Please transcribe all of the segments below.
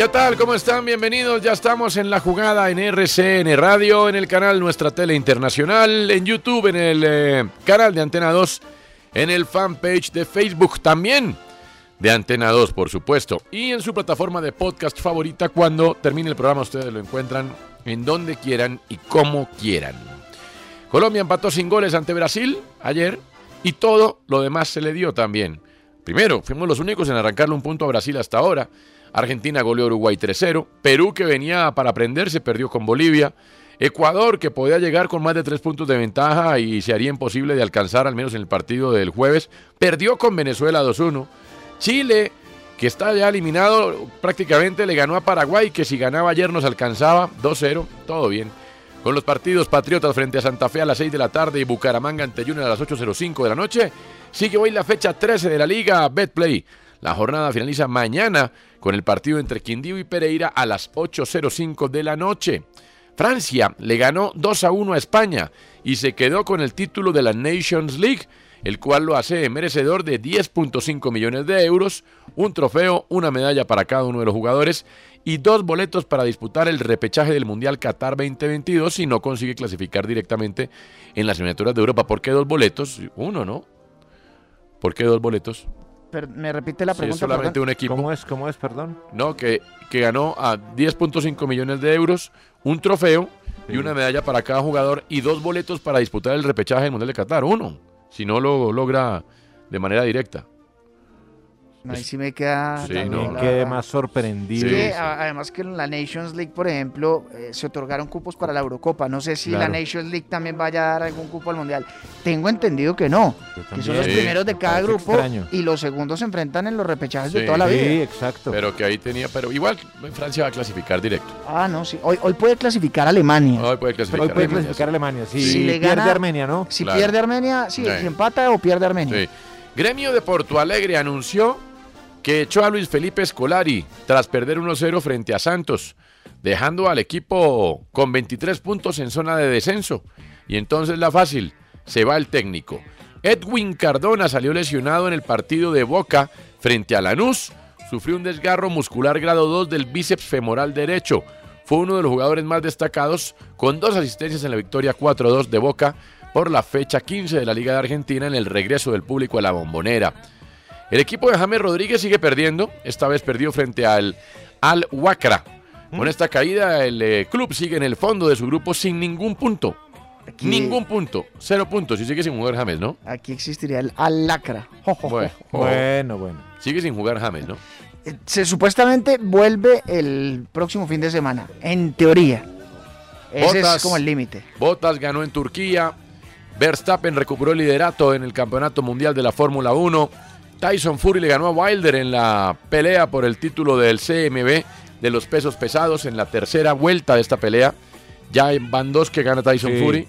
¿Qué tal? ¿Cómo están? Bienvenidos. Ya estamos en la jugada en RCN Radio, en el canal Nuestra Tele Internacional, en YouTube, en el eh, canal de Antena 2, en el fanpage de Facebook también de Antena 2, por supuesto, y en su plataforma de podcast favorita. Cuando termine el programa, ustedes lo encuentran en donde quieran y como quieran. Colombia empató sin goles ante Brasil ayer y todo lo demás se le dio también. Primero, fuimos los únicos en arrancarle un punto a Brasil hasta ahora. Argentina goleó a Uruguay 3-0. Perú, que venía para aprenderse, perdió con Bolivia. Ecuador, que podía llegar con más de tres puntos de ventaja y se haría imposible de alcanzar, al menos en el partido del jueves, perdió con Venezuela 2-1. Chile, que está ya eliminado, prácticamente le ganó a Paraguay, que si ganaba ayer nos alcanzaba 2-0. Todo bien. Con los partidos Patriotas frente a Santa Fe a las 6 de la tarde y Bucaramanga ante Junior a las 8.05 de la noche, sigue hoy la fecha 13 de la Liga Betplay. La jornada finaliza mañana con el partido entre Quindío y Pereira a las 8.05 de la noche. Francia le ganó 2 a 1 a España y se quedó con el título de la Nations League, el cual lo hace merecedor de 10.5 millones de euros, un trofeo, una medalla para cada uno de los jugadores y dos boletos para disputar el repechaje del Mundial Qatar 2022 si no consigue clasificar directamente en las eliminatorias de Europa. ¿Por qué dos boletos? Uno, ¿no? ¿Por qué dos boletos? Pero, ¿Me repite la es pregunta? solamente perdón? un equipo. ¿Cómo es? ¿Cómo es? Perdón. No, que, que ganó a 10.5 millones de euros, un trofeo y una medalla para cada jugador y dos boletos para disputar el repechaje del Mundial de Qatar. Uno, si no lo logra de manera directa. No, ahí sí me queda... Sí, también, no. la Quedé verdad. más sorprendido. Sí, sí. además que en la Nations League, por ejemplo, eh, se otorgaron cupos para la Eurocopa. No sé si la. Nations League también vaya a dar algún cupo al Mundial. Tengo entendido que no, que son los Sí, primeros de cada grupo extraño. y los segundos se enfrentan en los repechajes de Sí. toda la Sí, vida. exacto. Pero que ahí tenía, pero igual Francia va a clasificar directo. Ah, no, sí. Hoy, hoy puede clasificar Alemania. Hoy puede clasificar. Hoy puede Armenia, clasificar Alemania. Si, Si le pierde Armenia, ¿no? Si claro. pierde Armenia, sí, Sí. si empata o pierde Armenia. Sí. Gremio de Porto Alegre anunció que echó a Luis Felipe Scolari tras perder 1-0 frente a Santos, dejando al equipo con 23 puntos en zona de descenso. Y entonces la fácil, se va el técnico. Edwin Cardona salió lesionado en el partido de Boca frente a Lanús. Sufrió un desgarro muscular grado 2 del bíceps femoral derecho. Fue uno de los jugadores más destacados, con dos asistencias en la victoria 4-2 de Boca por la fecha 15 de la Liga de Argentina en el regreso del público a la bombonera. El equipo de James Rodríguez sigue perdiendo, esta vez perdió frente al Al Wakra. Con esta caída el eh, club sigue en el fondo de su grupo sin ningún punto. Aquí- Ningún punto, cero puntos y sigue sin jugar James, ¿no? Aquí existiría el jo, jo. Bueno, Bueno, bueno. sigue sin jugar James, ¿no? Eh, Se supuestamente vuelve el próximo fin de semana, en teoría. Ese Botas. es como el límite. Bottas ganó en Turquía. Verstappen recuperó el liderato en el Campeonato Mundial de la Fórmula 1. Tyson Fury le ganó a Wilder en la pelea por el título del CMB de los pesos pesados en la tercera vuelta de esta pelea. Ya van dos que gana Tyson Sí. Fury.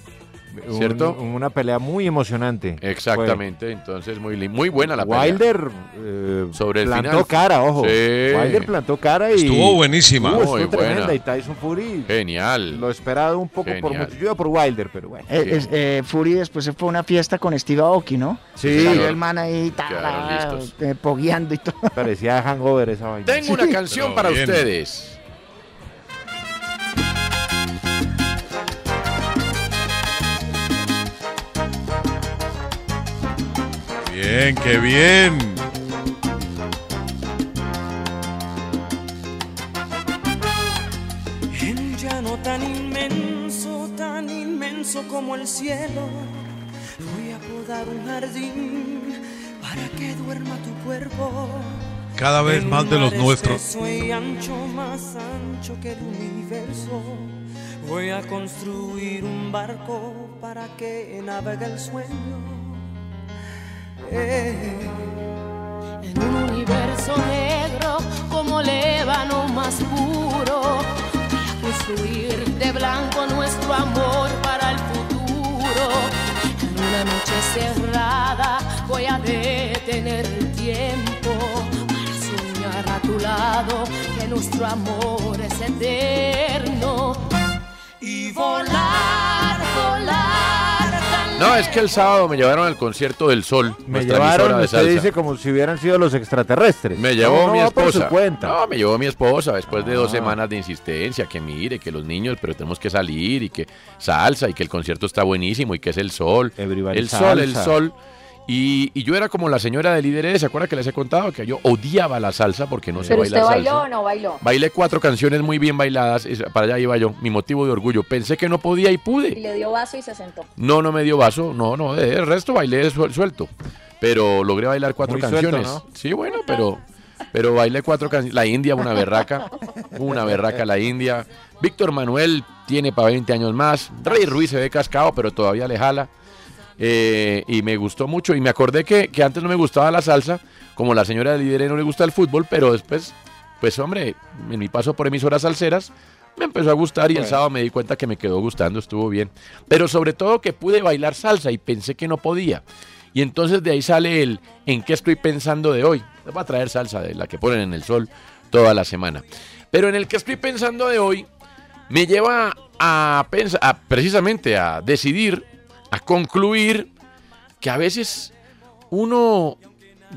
Un- ¿Cierto? una pelea muy emocionante. Exactamente, entonces muy, muy buena la Fue. pelea. Wilder eh, Sobre el plantó final. cara, ojo. Sí. Wilder plantó cara y. Estuvo buenísima. Uh, Muy estuvo buena. tremenda. Y Tyson Fury Genial. lo esperado un poco por Genial. mucho. Yo iba por Wilder, pero bueno. Eh, es- eh, Fury después se fue a una fiesta con Steve Aoki, ¿no? Sí. Salió el man ahí, ta, Quedaron listos. eh, pogueando y todo. Parecía hangover esa vaina. Tengo una canción Pero para bien. ustedes. Bien, qué bien. En llano tan inmenso, tan inmenso como el cielo, voy a podar un jardín para que duerma tu cuerpo. Cada vez más de los nuestros. espeso y ancho, más ancho que el universo. Voy a construir un barco para que navegue el sueño. En un universo negro como el ébano más puro, voy a construir de blanco nuestro amor para el futuro. En una noche cerrada voy a detener el tiempo para soñar a tu lado que nuestro amor es eterno. Y volar, No, es que el sábado me llevaron al concierto del Sol. Me llevaron, usted dice, como si hubieran sido los extraterrestres. Me llevó No, mi esposa. su cuenta. No, me llevó mi esposa después de dos Ah. semanas de insistencia, que mire, que los niños, pero tenemos que salir y que salsa y que el concierto está buenísimo y que es el sol. Everybody el sol, el sol. Y, y yo era como la señora de líderes, ¿se acuerda que les he contado? Que yo odiaba la salsa porque no sé ¿Pero bailar usted bailó salsa. o no bailó? Bailé cuatro canciones muy bien bailadas, para allá iba yo, mi motivo de orgullo. Pensé que no podía y Y pude. le dio vaso y se sentó. No, no me dio vaso, no, no, el resto bailé suel- suelto. Pero logré bailar cuatro Muy suelto, canciones. ¿no? Sí, bueno, pero, pero bailé cuatro canciones. La India, una berraca, una berraca la India. Víctor Manuel tiene para 20 años más. Rey Ruiz se ve cascado, pero todavía le jala. Eh, y me gustó mucho. Y me acordé que, que antes no me gustaba la salsa, como la señora del líder no le gusta el fútbol, pero después, pues hombre, en mi paso por emisoras salseras, me empezó a gustar y el sábado me di cuenta que me quedó gustando, estuvo bien. Pero sobre todo que pude bailar salsa y pensé que no podía. Y entonces de ahí sale el en qué estoy pensando de hoy. Les va a traer salsa de la que ponen en el sol toda la semana. Pero en el que estoy pensando de hoy me lleva a pensar, precisamente a decidir, a concluir que a veces uno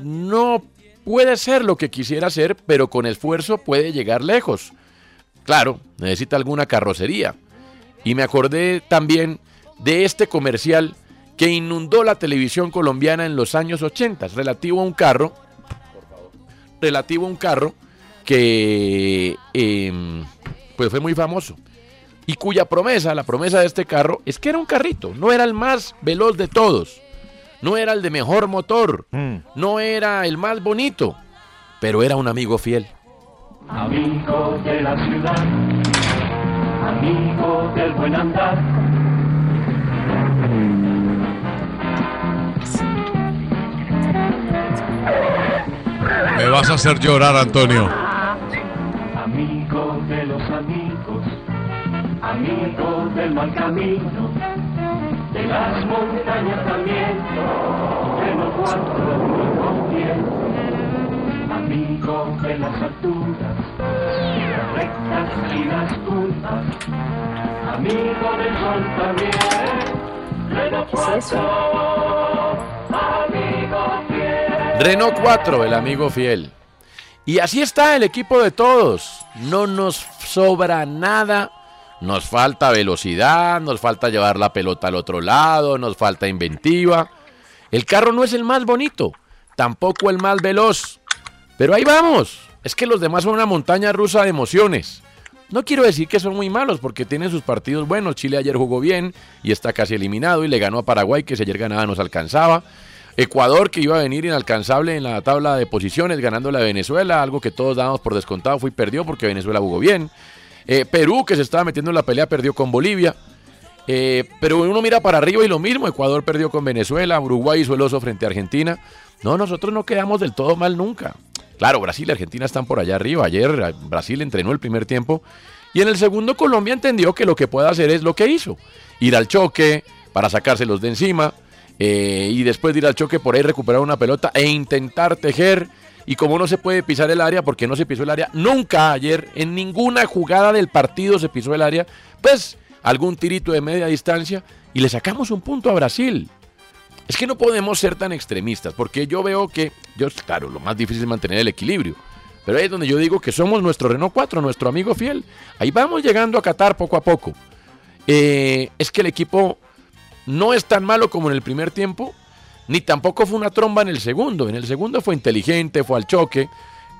no puede ser lo que quisiera ser, pero con esfuerzo puede llegar lejos. Claro, necesita alguna carrocería. Y me acordé también de este comercial que inundó la televisión colombiana en los años 80, relativo a un carro, relativo a un carro que em, pues fue muy famoso y cuya promesa, la promesa de este carro, es que era un carrito, no era el más veloz de todos, no era el de mejor motor, Mm. no era el más bonito, pero era un amigo fiel. Amigos de la ciudad, amigos del buen andar. Me vas a hacer llorar, Antonio. Amigos de los amigos, amigos del mal camino, de las montañas también, de los cuatro pies. Amigos de las alturas, las rectas y las curvas, amigos del sol también, de los cuatro, amigos fieles. Renault 4, el amigo fiel. Y así está el equipo de todos. No nos sobra nada. Nos falta velocidad, nos falta llevar la pelota al otro lado, nos falta inventiva. El carro no es el más bonito, tampoco el más veloz. Pero ahí vamos. Es que los demás son una montaña rusa de emociones. No quiero decir que son muy malos porque tienen sus partidos buenos. Chile ayer jugó bien y está casi eliminado y le ganó a Paraguay que si ayer ganaba nos alcanzaba. Ecuador que iba a venir inalcanzable en la tabla de posiciones ganando la Venezuela, algo que todos dábamos por descontado, fue y perdió porque Venezuela jugó bien. Eh, Perú que se estaba metiendo en la pelea perdió con Bolivia. Eh, pero uno mira para arriba y lo mismo, Ecuador perdió con Venezuela, Uruguay hizo el oso frente a Argentina. No, nosotros no quedamos del todo mal nunca. Claro, Brasil y Argentina están por allá arriba. Ayer eh, Brasil entrenó el primer tiempo y en el segundo Colombia entendió que lo que puede hacer es lo que hizo. Ir al choque, para sacárselos de encima y después de ir al choque por ahí recuperar una pelota e intentar tejer. Y como no se puede pisar el área, porque no se pisó el área, nunca ayer en ninguna jugada del partido se pisó el área, pues algún tirito de media distancia y le sacamos un punto a Brasil. Es que no podemos ser tan extremistas, porque yo veo que, yo, claro, lo más difícil es mantener el equilibrio. Pero ahí es donde yo digo que somos nuestro Renault 4, nuestro amigo fiel. Ahí vamos llegando a Qatar poco a poco. Eh, es que el equipo no es tan malo como en el primer tiempo, ni tampoco fue una tromba en el segundo. En el segundo fue inteligente, fue al choque,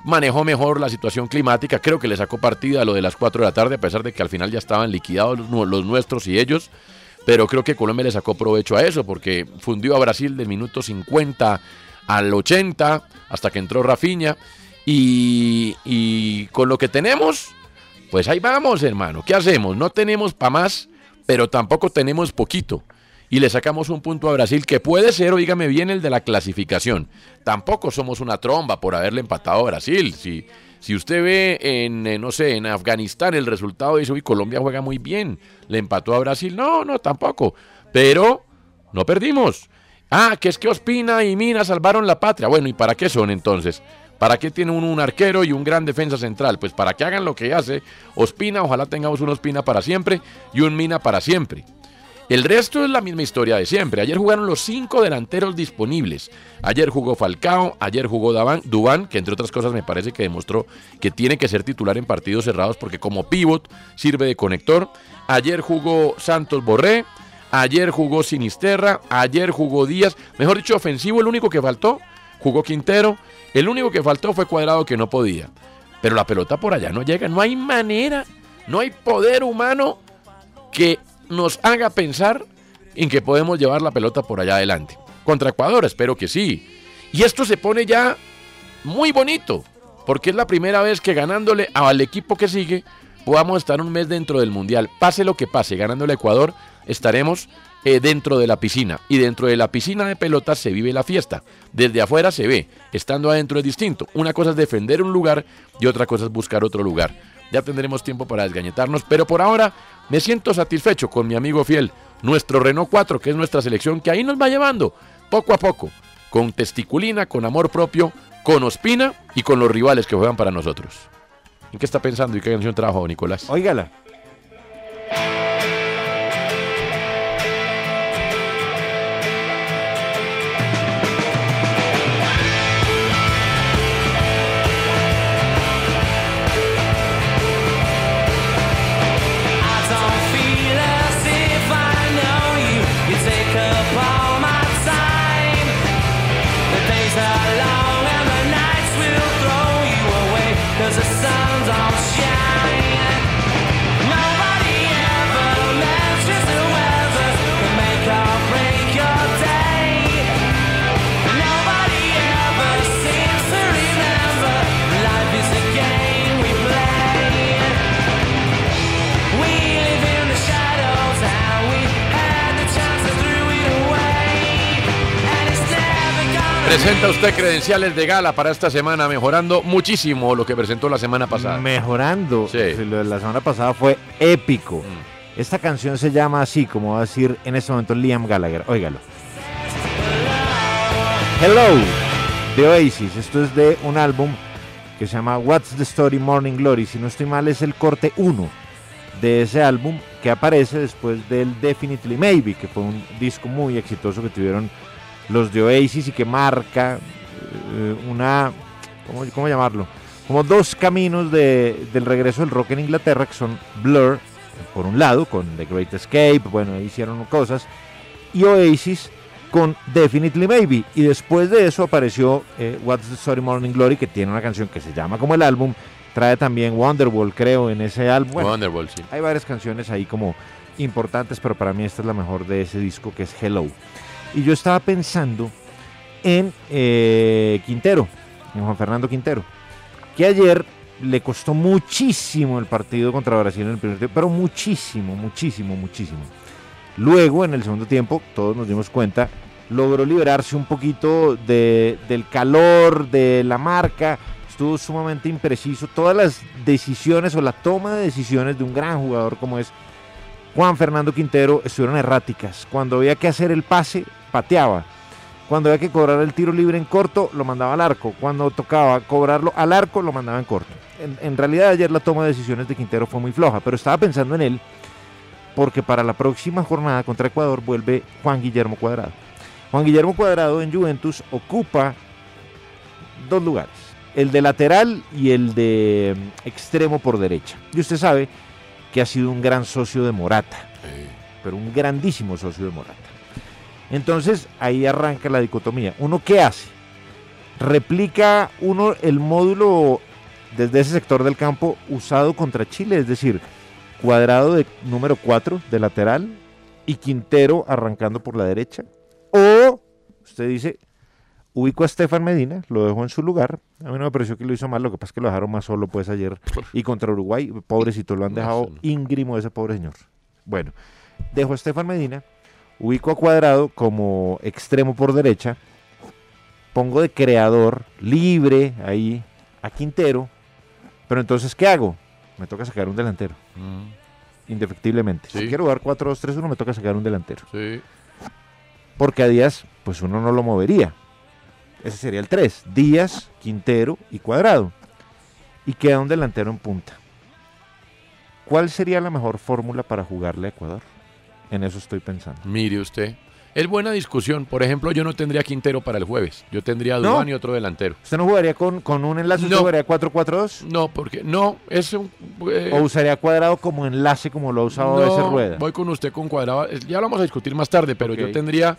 manejó mejor la situación climática. Creo que le sacó partida a lo de las 4 de la tarde, a pesar de que al final ya estaban liquidados los, los nuestros y ellos. Pero creo que Colombia le sacó provecho a eso, porque fundió a Brasil del minuto 50 al 80, hasta que entró Rafinha. Y, y con lo que tenemos, pues ahí vamos, hermano. ¿Qué hacemos? No tenemos para más, pero tampoco tenemos poquito. Y le sacamos un punto a Brasil que puede ser, oígame bien, el de la clasificación. Tampoco somos una tromba por haberle empatado a Brasil. Si, si usted ve en, eh, no sé, en Afganistán el resultado dice, uy, Colombia juega muy bien, le empató a Brasil. No, no, tampoco. Pero no perdimos. Ah, que es que Ospina y Mina salvaron la patria. Bueno, ¿y para qué son entonces? ¿Para qué tiene uno un arquero y un gran defensa central? Pues para que hagan lo que hace Ospina, ojalá tengamos un Ospina para siempre y un Mina para siempre. El resto es la misma historia de siempre. Ayer jugaron los cinco delanteros disponibles. Ayer jugó Falcao, ayer jugó Dubán, que entre otras cosas me parece que demostró que tiene que ser titular en partidos cerrados porque como pivot sirve de conector. Ayer jugó Santos Borré, ayer jugó Sinisterra, ayer jugó Díaz. Mejor dicho, ofensivo, el único que faltó, jugó Quintero. El único que faltó fue Cuadrado que no podía. Pero la pelota por allá no llega, no hay manera, no hay poder humano que nos haga pensar en que podemos llevar la pelota por allá adelante. Contra Ecuador, espero que sí. Y esto se pone ya muy bonito, porque es la primera vez que ganándole al equipo que sigue, podamos estar un mes dentro del Mundial. Pase lo que pase, ganándole a Ecuador, estaremos eh, dentro de la piscina. Y dentro de la piscina de pelotas se vive la fiesta. Desde afuera se ve, estando adentro es distinto. Una cosa es defender un lugar y otra cosa es buscar otro lugar. Ya tendremos tiempo para desgañetarnos, pero por ahora me siento satisfecho con mi amigo fiel, nuestro Renault 4, que es nuestra selección, que ahí nos va llevando, poco a poco, con testiculina, con amor propio, con Ospina y con los rivales que juegan para nosotros. ¿En qué está pensando y qué canción trabajo, Nicolás? Óigala. Presenta usted credenciales de gala para esta semana, mejorando muchísimo lo que presentó la semana pasada. Mejorando. Sí. Lo de la semana pasada fue épico. Mm. Esta canción se llama así, como va a decir en este momento Liam Gallagher. Óigalo. Hello, de Oasis. Esto es de un álbum que se llama What's the Story Morning Glory. Si no estoy mal, es el corte 1 de ese álbum que aparece después del Definitely Maybe, que fue un disco muy exitoso que tuvieron los de Oasis y que marca eh, una, ¿cómo, cómo llamarlo? Como dos caminos de- del regreso del rock en Inglaterra, que son Blur, por un lado, con The Great Escape, bueno, hicieron cosas, y Oasis con Definitely Maybe. Y después de eso apareció eh, What's the Story Morning Glory, que tiene una canción que se llama como el álbum, trae también Wonderwall, creo, en ese álbum. Bueno, Wonderwall, sí. hay varias canciones ahí como importantes, pero para mí esta es la mejor de ese disco, que es Hello. Y yo estaba pensando en eh, Quintero, en Juan Fernando Quintero, que ayer le costó muchísimo el partido contra Brasil en el primer tiempo, pero muchísimo, muchísimo, muchísimo. Luego, en el segundo tiempo, todos nos dimos cuenta, logró liberarse un poquito de- del calor, de la marca, estuvo sumamente impreciso. Todas las decisiones o la toma de decisiones de un gran jugador como es Juan Fernando Quintero estuvieron erráticas. Cuando había que hacer el pase, pateaba. Cuando había que cobrar el tiro libre en corto, lo mandaba al arco. Cuando tocaba cobrarlo al arco, lo mandaba en corto. En, realidad ayer la toma de decisiones de Quintero fue muy floja, pero estaba pensando en él porque para la próxima jornada contra Ecuador vuelve Juan Guillermo Cuadrado. Juan Guillermo Cuadrado en Juventus ocupa dos lugares, el de lateral y el de mm, extremo por derecha. Y usted sabe que ha sido un gran socio de Morata, pero un grandísimo socio de Morata. Entonces ahí arranca la dicotomía. ¿Uno qué hace? Replica uno el módulo desde ese sector del campo usado contra Chile, es decir, cuadrado de número 4 de lateral y Quintero arrancando por la derecha. O usted dice, ubico a Estefan Medina, lo dejo en su lugar. A mí no me pareció que lo hizo mal, lo que pasa es que lo dejaron más solo pues ayer y contra Uruguay, pobrecito, lo han dejado íngrimo ese pobre señor. Bueno, dejo a Estefan Medina, ubico a Cuadrado como extremo por derecha, pongo de creador libre ahí a Quintero, pero entonces ¿qué hago? Me toca sacar un delantero. Indefectiblemente. Si quiero jugar 4-2-3-1 me toca sacar un delantero. Sí. Porque a Díaz, pues uno no lo movería. Ese sería el 3. Díaz, Quintero y Cuadrado. Y queda un delantero en punta. ¿Cuál sería la mejor fórmula para jugarle a Ecuador? En eso estoy pensando. Mire usted. Es buena discusión. Por ejemplo, yo no tendría Quintero para el jueves. Yo tendría a No. Y otro delantero. ¿Usted no jugaría con, con un enlace? ¿Usted No. jugaría 4-4-2? No, porque no, es un... eh, ¿O usaría Cuadrado como enlace como lo ha usado no, ese Rueda? Voy con usted con cuadrado. Ya lo vamos a discutir más tarde, pero yo tendría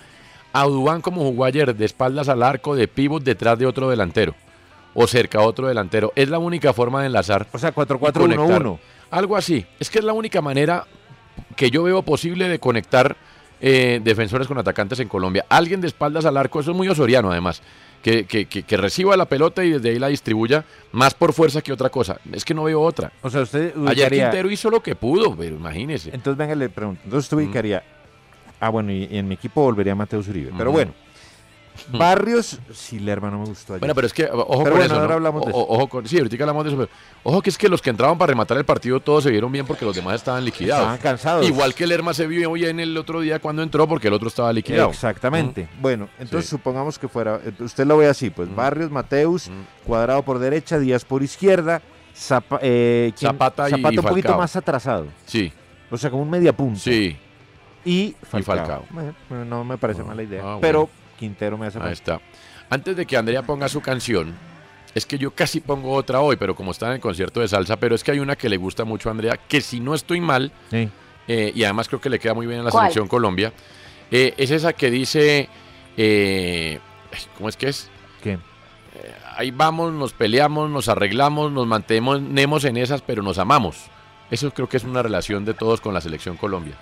a Dubán como jugó ayer, de espaldas al arco, de pivot detrás de otro delantero. O cerca a otro delantero. Es la única forma de enlazar. O sea, y 4-4-1-1. conectar. Algo así. Es que es la única manera que yo veo posible de conectar eh, defensores con atacantes en Colombia. Alguien de espaldas al arco, eso es muy osoriano además. Que, que- que- que reciba la pelota y desde ahí la distribuya más por fuerza que otra cosa. Es que no veo otra. O sea, usted Ayer ubicaría- Quintero hizo lo que pudo, pero imagínese. Entonces, venga, le pregunto. Entonces, Mm. usted ubicaría. Ah, bueno, y, y en mi equipo volvería Mateus Uribe. Pero bueno. Barrios, sí, Lerma no me gustó ayer. Bueno, pero es que, ojo Pero con bueno, eso, ahora ¿no? hablamos de O- eso. Ojo con, sí, ahorita hablamos de eso, pero ojo que es que los que entraban para rematar el partido todos se vieron bien porque los demás estaban liquidados. Estaban cansados. Igual que Lerma se vio bien el otro día cuando entró porque el otro estaba liquidado. Exactamente. Bueno, entonces Sí. supongamos que fuera, usted lo ve así, pues Barrios, Mateus, Cuadrado por derecha, Díaz por izquierda, Zapa- eh, ¿quién? Zapata y un poquito más atrasado. Sí. O sea, como un media punta. Sí. Y Falcao. Falcao. Bueno, no me parece mala idea. Ah, pero bueno. Quintero me hace Ahí está. Antes de que Andrea ponga su canción, es que yo casi pongo otra hoy, pero como está en el concierto de salsa, pero es que hay una que le gusta mucho a Andrea, que si no estoy mal, Sí. eh, y además creo que le queda muy bien en la ¿Cuál? selección Colombia, eh, es esa que dice, eh, ¿cómo es que es? ¿Qué? Ahí vamos, nos peleamos, nos arreglamos, nos mantenemos en esas, pero nos amamos. Eso creo que es una relación de todos con la selección Colombia.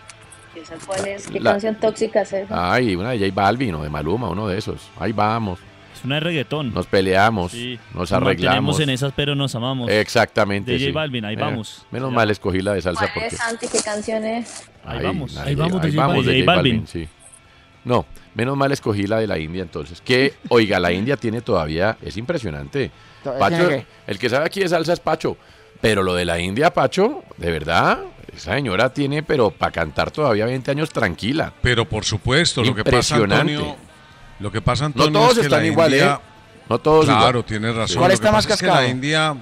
¿Esa cuál es? ¿Qué La- canción tóxica es esa? Ay, una de J Balvin o de Maluma, uno de esos. Ahí vamos. Es una de reggaetón. Nos peleamos, Sí. nos Nos arreglamos. mantenemos en esas, pero nos amamos. Exactamente. De J sí. Balvin, ahí Eh, vamos. Menos mal escogí la de salsa ¿Cuál porque. es, Santi? ¿Qué canción es? Ahí vamos. Ahí, Ahí vamos de ahí J vamos de J J Balvin, Balvin. sí. No, menos mal escogí la de la India entonces. Que, oiga, la India tiene todavía, es impresionante. ¿Todavía Pacho, el que sabe aquí de salsa es Pacho. Pero lo de la India, Pacho, de verdad, esa señora tiene, pero para cantar todavía 20 años tranquila. Pero por supuesto, lo que pasa, Impresionante. Antonio, lo que pasa, Antonio, No todos es que están la igual, India- ¿eh? No todos Claro, igual. tienes razón. ¿Cuál está más pasa es que cascado? la India,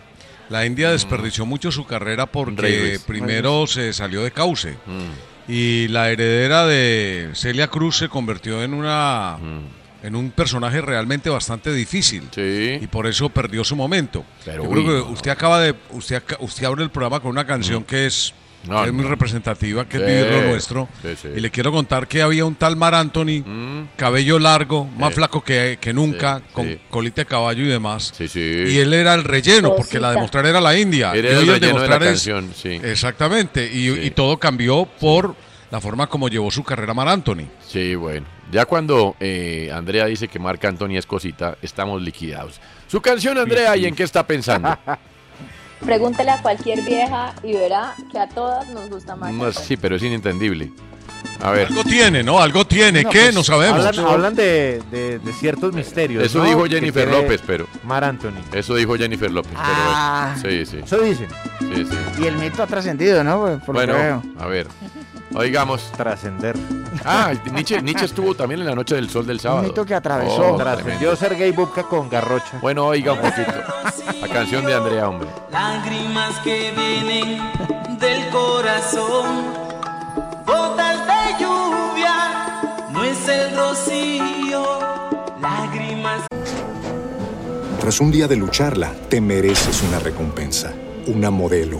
la India desperdició mucho su carrera porque primero se salió de cauce. Mm. Y la heredera de Celia Cruz se convirtió en una Mm. En un personaje realmente bastante difícil. Y por eso perdió su momento. Pero Yo uy, creo que no. usted acaba de usted aca- usted abre el programa con una canción que es Mm. No, que es muy representativa, que es Sí, vivir lo nuestro. sí, sí. Y le quiero contar que había un tal Mar Anthony, cabello largo, más Sí. flaco que, que nunca, Sí, con sí. colita de caballo y demás. Sí, sí. Y él era el relleno, porque la de mostrar era la India. Era y el relleno de la es- canción, sí. Exactamente. Y, y todo cambió por la forma como llevó su carrera Mar Anthony. Sí, bueno. Ya cuando eh, Andrea dice que Marc Anthony es cosita, estamos liquidados. Su canción, Andrea, ¿y en qué está pensando? Pregúntele a cualquier vieja y verá que a todas nos gusta más. No, sí, pero es inentendible. A ver. Algo tiene, ¿no? Algo tiene. No, ¿Qué? pues, no sabemos. Hablan, hablan de, de- de ciertos misterios. Eso ¿no? dijo Jennifer López, pero. Mar Anthony. Eso dijo Jennifer López, Ah. pero. Sí, sí. Eso dicen. Sí, sí. Y el mito ha trascendido, ¿no? Por lo que Bueno, veo. a ver. Oigamos. Trascender. Ah, Nietzsche, Nietzsche estuvo también en la noche del sol del sábado. mito que atravesó. Oh, Trascendió. Sergei Bubka con Garrocha. Bueno, oiga un poquito. La canción de Andrea, hombre. Lágrimas que vienen del corazón, gotas de lluvia, no es el rocío, lágrimas. Tras un día de lucharla, te mereces una recompensa, una modelo,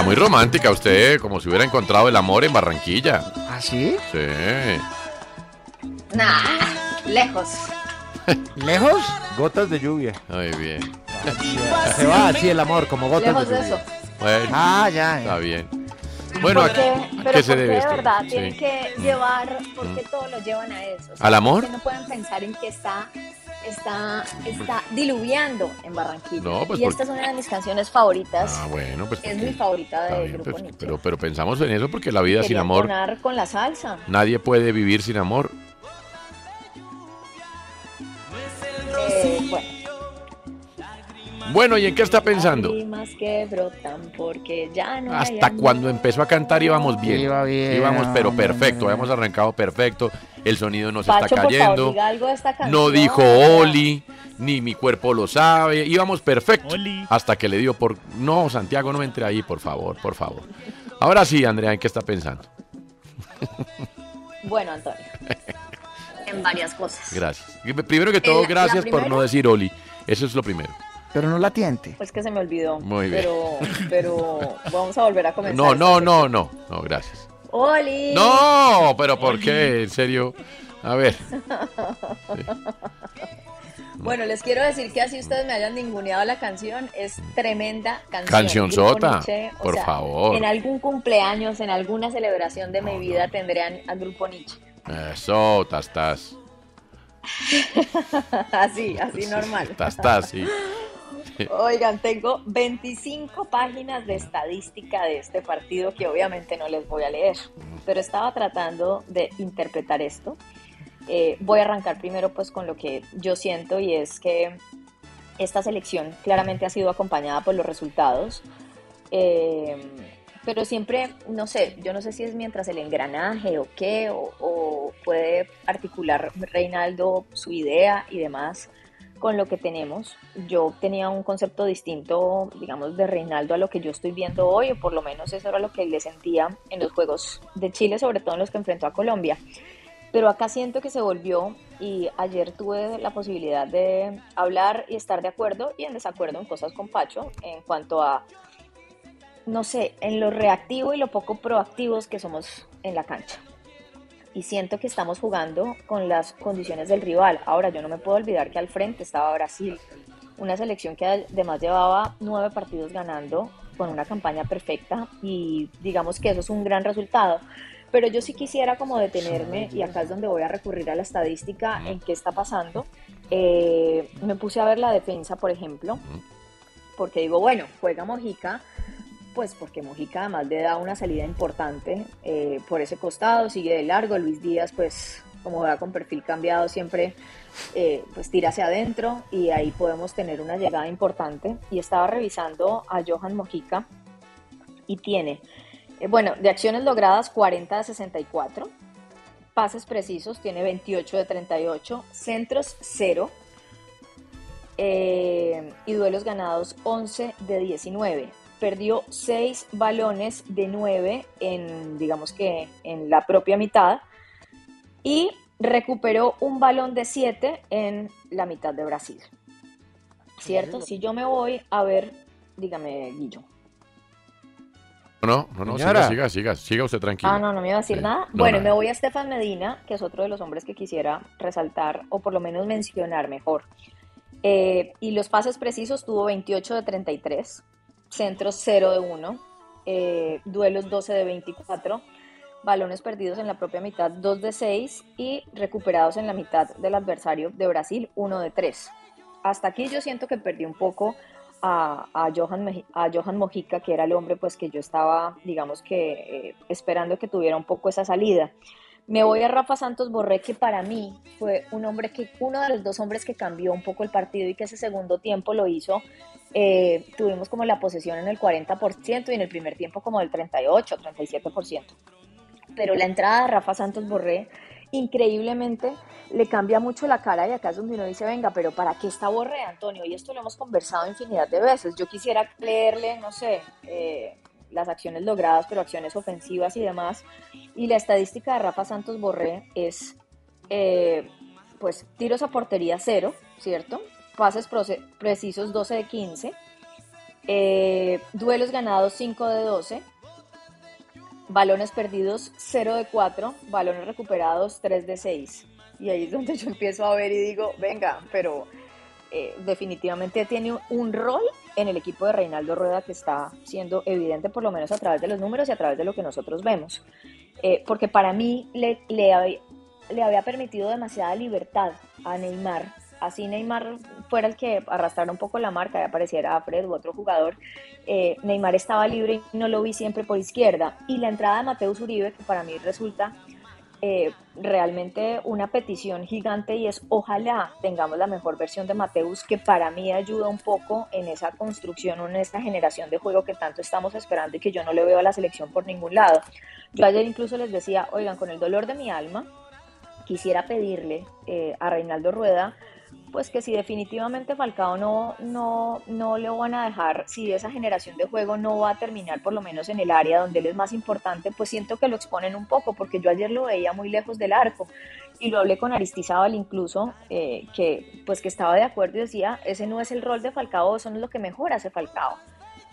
Está muy romántica usted, como si hubiera encontrado el amor en Barranquilla. ¿Ah, sí? Sí. Nah, lejos. ¿Lejos? Gotas de lluvia. Muy bien. Se va así el amor, como gotas Lejos de de lluvia. eso. Bueno, Ah, ya. está bien. Bueno, ¿a, porque, a pero qué se debe de verdad Sí. tienen que llevar, porque todos lo llevan a eso. ¿Al amor? no pueden pensar en que está, está, está diluviando en Barranquilla. No, pues y porque- esta es una de mis canciones favoritas. Ah, bueno, pues. es mi favorita del bien, grupo pues, Nietzsche. pero, pero pensamos en eso porque la vida sin amor, con la salsa. nadie puede vivir sin amor. Eh, bueno, Bueno, ¿y en qué está pensando? lágrimas que brotan porque ya no hay Hasta cuando empezó a cantar íbamos bien. Iba bien, Íbamos, pero hombre, perfecto. Habíamos arrancado perfecto. El sonido no se Pacho, está por favor, cayendo. diga algo de esta canción. No dijo Oli, ni mi cuerpo lo sabe. Íbamos perfecto. Oli. Hasta que le dio por. No, Santiago, no me entre ahí, por favor, por favor. Ahora sí, Andrea, ¿en qué está pensando? Bueno, Antonio. en varias cosas. Gracias. Primero que todo, la gracias por no decir Oli. Eso es lo primero. Pero no la tiente. Pues que se me olvidó. Muy bien. Pero, pero vamos a volver a comenzar. No, no, no, no. No, gracias. Oli. No, pero ¿por qué? En serio. A ver. Bueno, les quiero decir que así ustedes me hayan ninguneado la canción, es tremenda canción. Nietzsche, o por sea, favor. En algún cumpleaños, en alguna celebración de mi vida tendrán al grupo Nietzsche. Eso, tastas. así, así normal. Tastas, sí. Oigan, tengo 25 páginas de estadística de este partido que obviamente no les voy a leer, pero estaba tratando de interpretar esto. Eh, voy a arrancar primero pues con lo que yo siento y es que esta selección claramente ha sido acompañada por los resultados, eh, pero siempre, no sé, yo no sé si es mientras el engranaje o qué, o, o puede articular Reinaldo su idea y demás con lo que tenemos. Yo tenía un concepto distinto, digamos, de Reinaldo a lo que yo estoy viendo hoy, o por lo menos eso era lo que le sentía en los Juegos de Chile, sobre todo en los que enfrentó a Colombia. Pero acá siento que se volvió y ayer tuve la posibilidad de hablar y estar de acuerdo y en desacuerdo en cosas con Pacho en cuanto a, no sé, en lo reactivo y lo poco proactivos que somos en la cancha y siento que estamos jugando con las condiciones del rival. Ahora, yo no me puedo olvidar que al frente estaba Brasil, una selección que además llevaba nueve partidos ganando con una campaña perfecta y digamos que eso es un gran resultado. Pero yo sí quisiera como detenerme, y acá es donde voy a recurrir a la estadística en qué está pasando. Eh, me puse a ver la defensa, por ejemplo, porque digo, bueno, juega Mojica, pues porque Mojica además le da una salida importante eh, por ese costado, sigue de largo, Luis Díaz pues como va con perfil cambiado siempre eh, pues tira hacia adentro y ahí podemos tener una llegada importante. Y estaba revisando a Johan Mojica y tiene, eh, bueno, de acciones logradas 40 de 64, pases precisos tiene 28 de 38, centros 0 eh, y duelos ganados 11 de 19 perdió seis balones de nueve en, digamos que en la propia mitad y recuperó un balón de siete en la mitad de Brasil. ¿Cierto? Si yo me voy a ver, dígame, Guillo. No, no, no, siga, siga, siga, siga usted tranquilo. Ah, no, no me iba a decir nada. No, bueno, nada. me voy a Estefan Medina, que es otro de los hombres que quisiera resaltar o por lo menos mencionar mejor. Eh, y los pases precisos tuvo 28 de 33, centros 0 de 1, eh, duelos 12 de 24, balones perdidos en la propia mitad 2 de 6 y recuperados en la mitad del adversario de Brasil 1 de 3. Hasta aquí yo siento que perdí un poco a, a Johan, a Johan Mojica, que era el hombre pues que yo estaba, digamos que eh, esperando que tuviera un poco esa salida. Me voy a Rafa Santos Borré, que para mí fue un hombre que, uno de los dos hombres que cambió un poco el partido y que ese segundo tiempo lo hizo. Eh, tuvimos como la posesión en el 40% y en el primer tiempo como del 38, 37%. Pero la entrada de Rafa Santos Borré, increíblemente, le cambia mucho la cara y acá es donde uno dice, venga, pero ¿para qué está Borré, Antonio? Y esto lo hemos conversado infinidad de veces. Yo quisiera leerle, no sé, eh, las acciones logradas, pero acciones ofensivas y demás. Y la estadística de Rafa Santos Borré es, eh, pues, tiros a portería cero, ¿cierto? Pases precisos 12 de 15, eh, duelos ganados 5 de 12, balones perdidos 0 de 4, balones recuperados 3 de 6. Y ahí es donde yo empiezo a ver y digo, venga, pero eh, definitivamente tiene un, rol en el equipo de Reinaldo Rueda que está siendo evidente por lo menos a través de los números y a través de lo que nosotros vemos. Eh, porque para mí le, le había permitido demasiada libertad a Neymar. Así Neymar fuera el que arrastrara un poco la marca y apareciera Fred u otro jugador, eh, Neymar estaba libre y no lo vi siempre por izquierda. Y la entrada de Mateus Uribe, que para mí resulta eh, realmente una petición gigante y es ojalá tengamos la mejor versión de Mateus que para mí ayuda un poco en esa construcción en esta generación de juego que tanto estamos esperando y que yo no le veo a la selección por ningún lado. Yo ayer incluso les decía, oigan, con el dolor de mi alma, quisiera pedirle eh, a Reinaldo Rueda pues que si definitivamente Falcao no, no, no le van a dejar, si esa generación de juego no va a terminar por lo menos en el área donde él es más importante, pues siento que lo exponen un poco, porque yo ayer lo veía muy lejos del arco y lo hablé con Aristizábal incluso, eh, que pues que estaba de acuerdo y decía, ese no es el rol de Falcao, eso no es lo que mejor hace Falcao.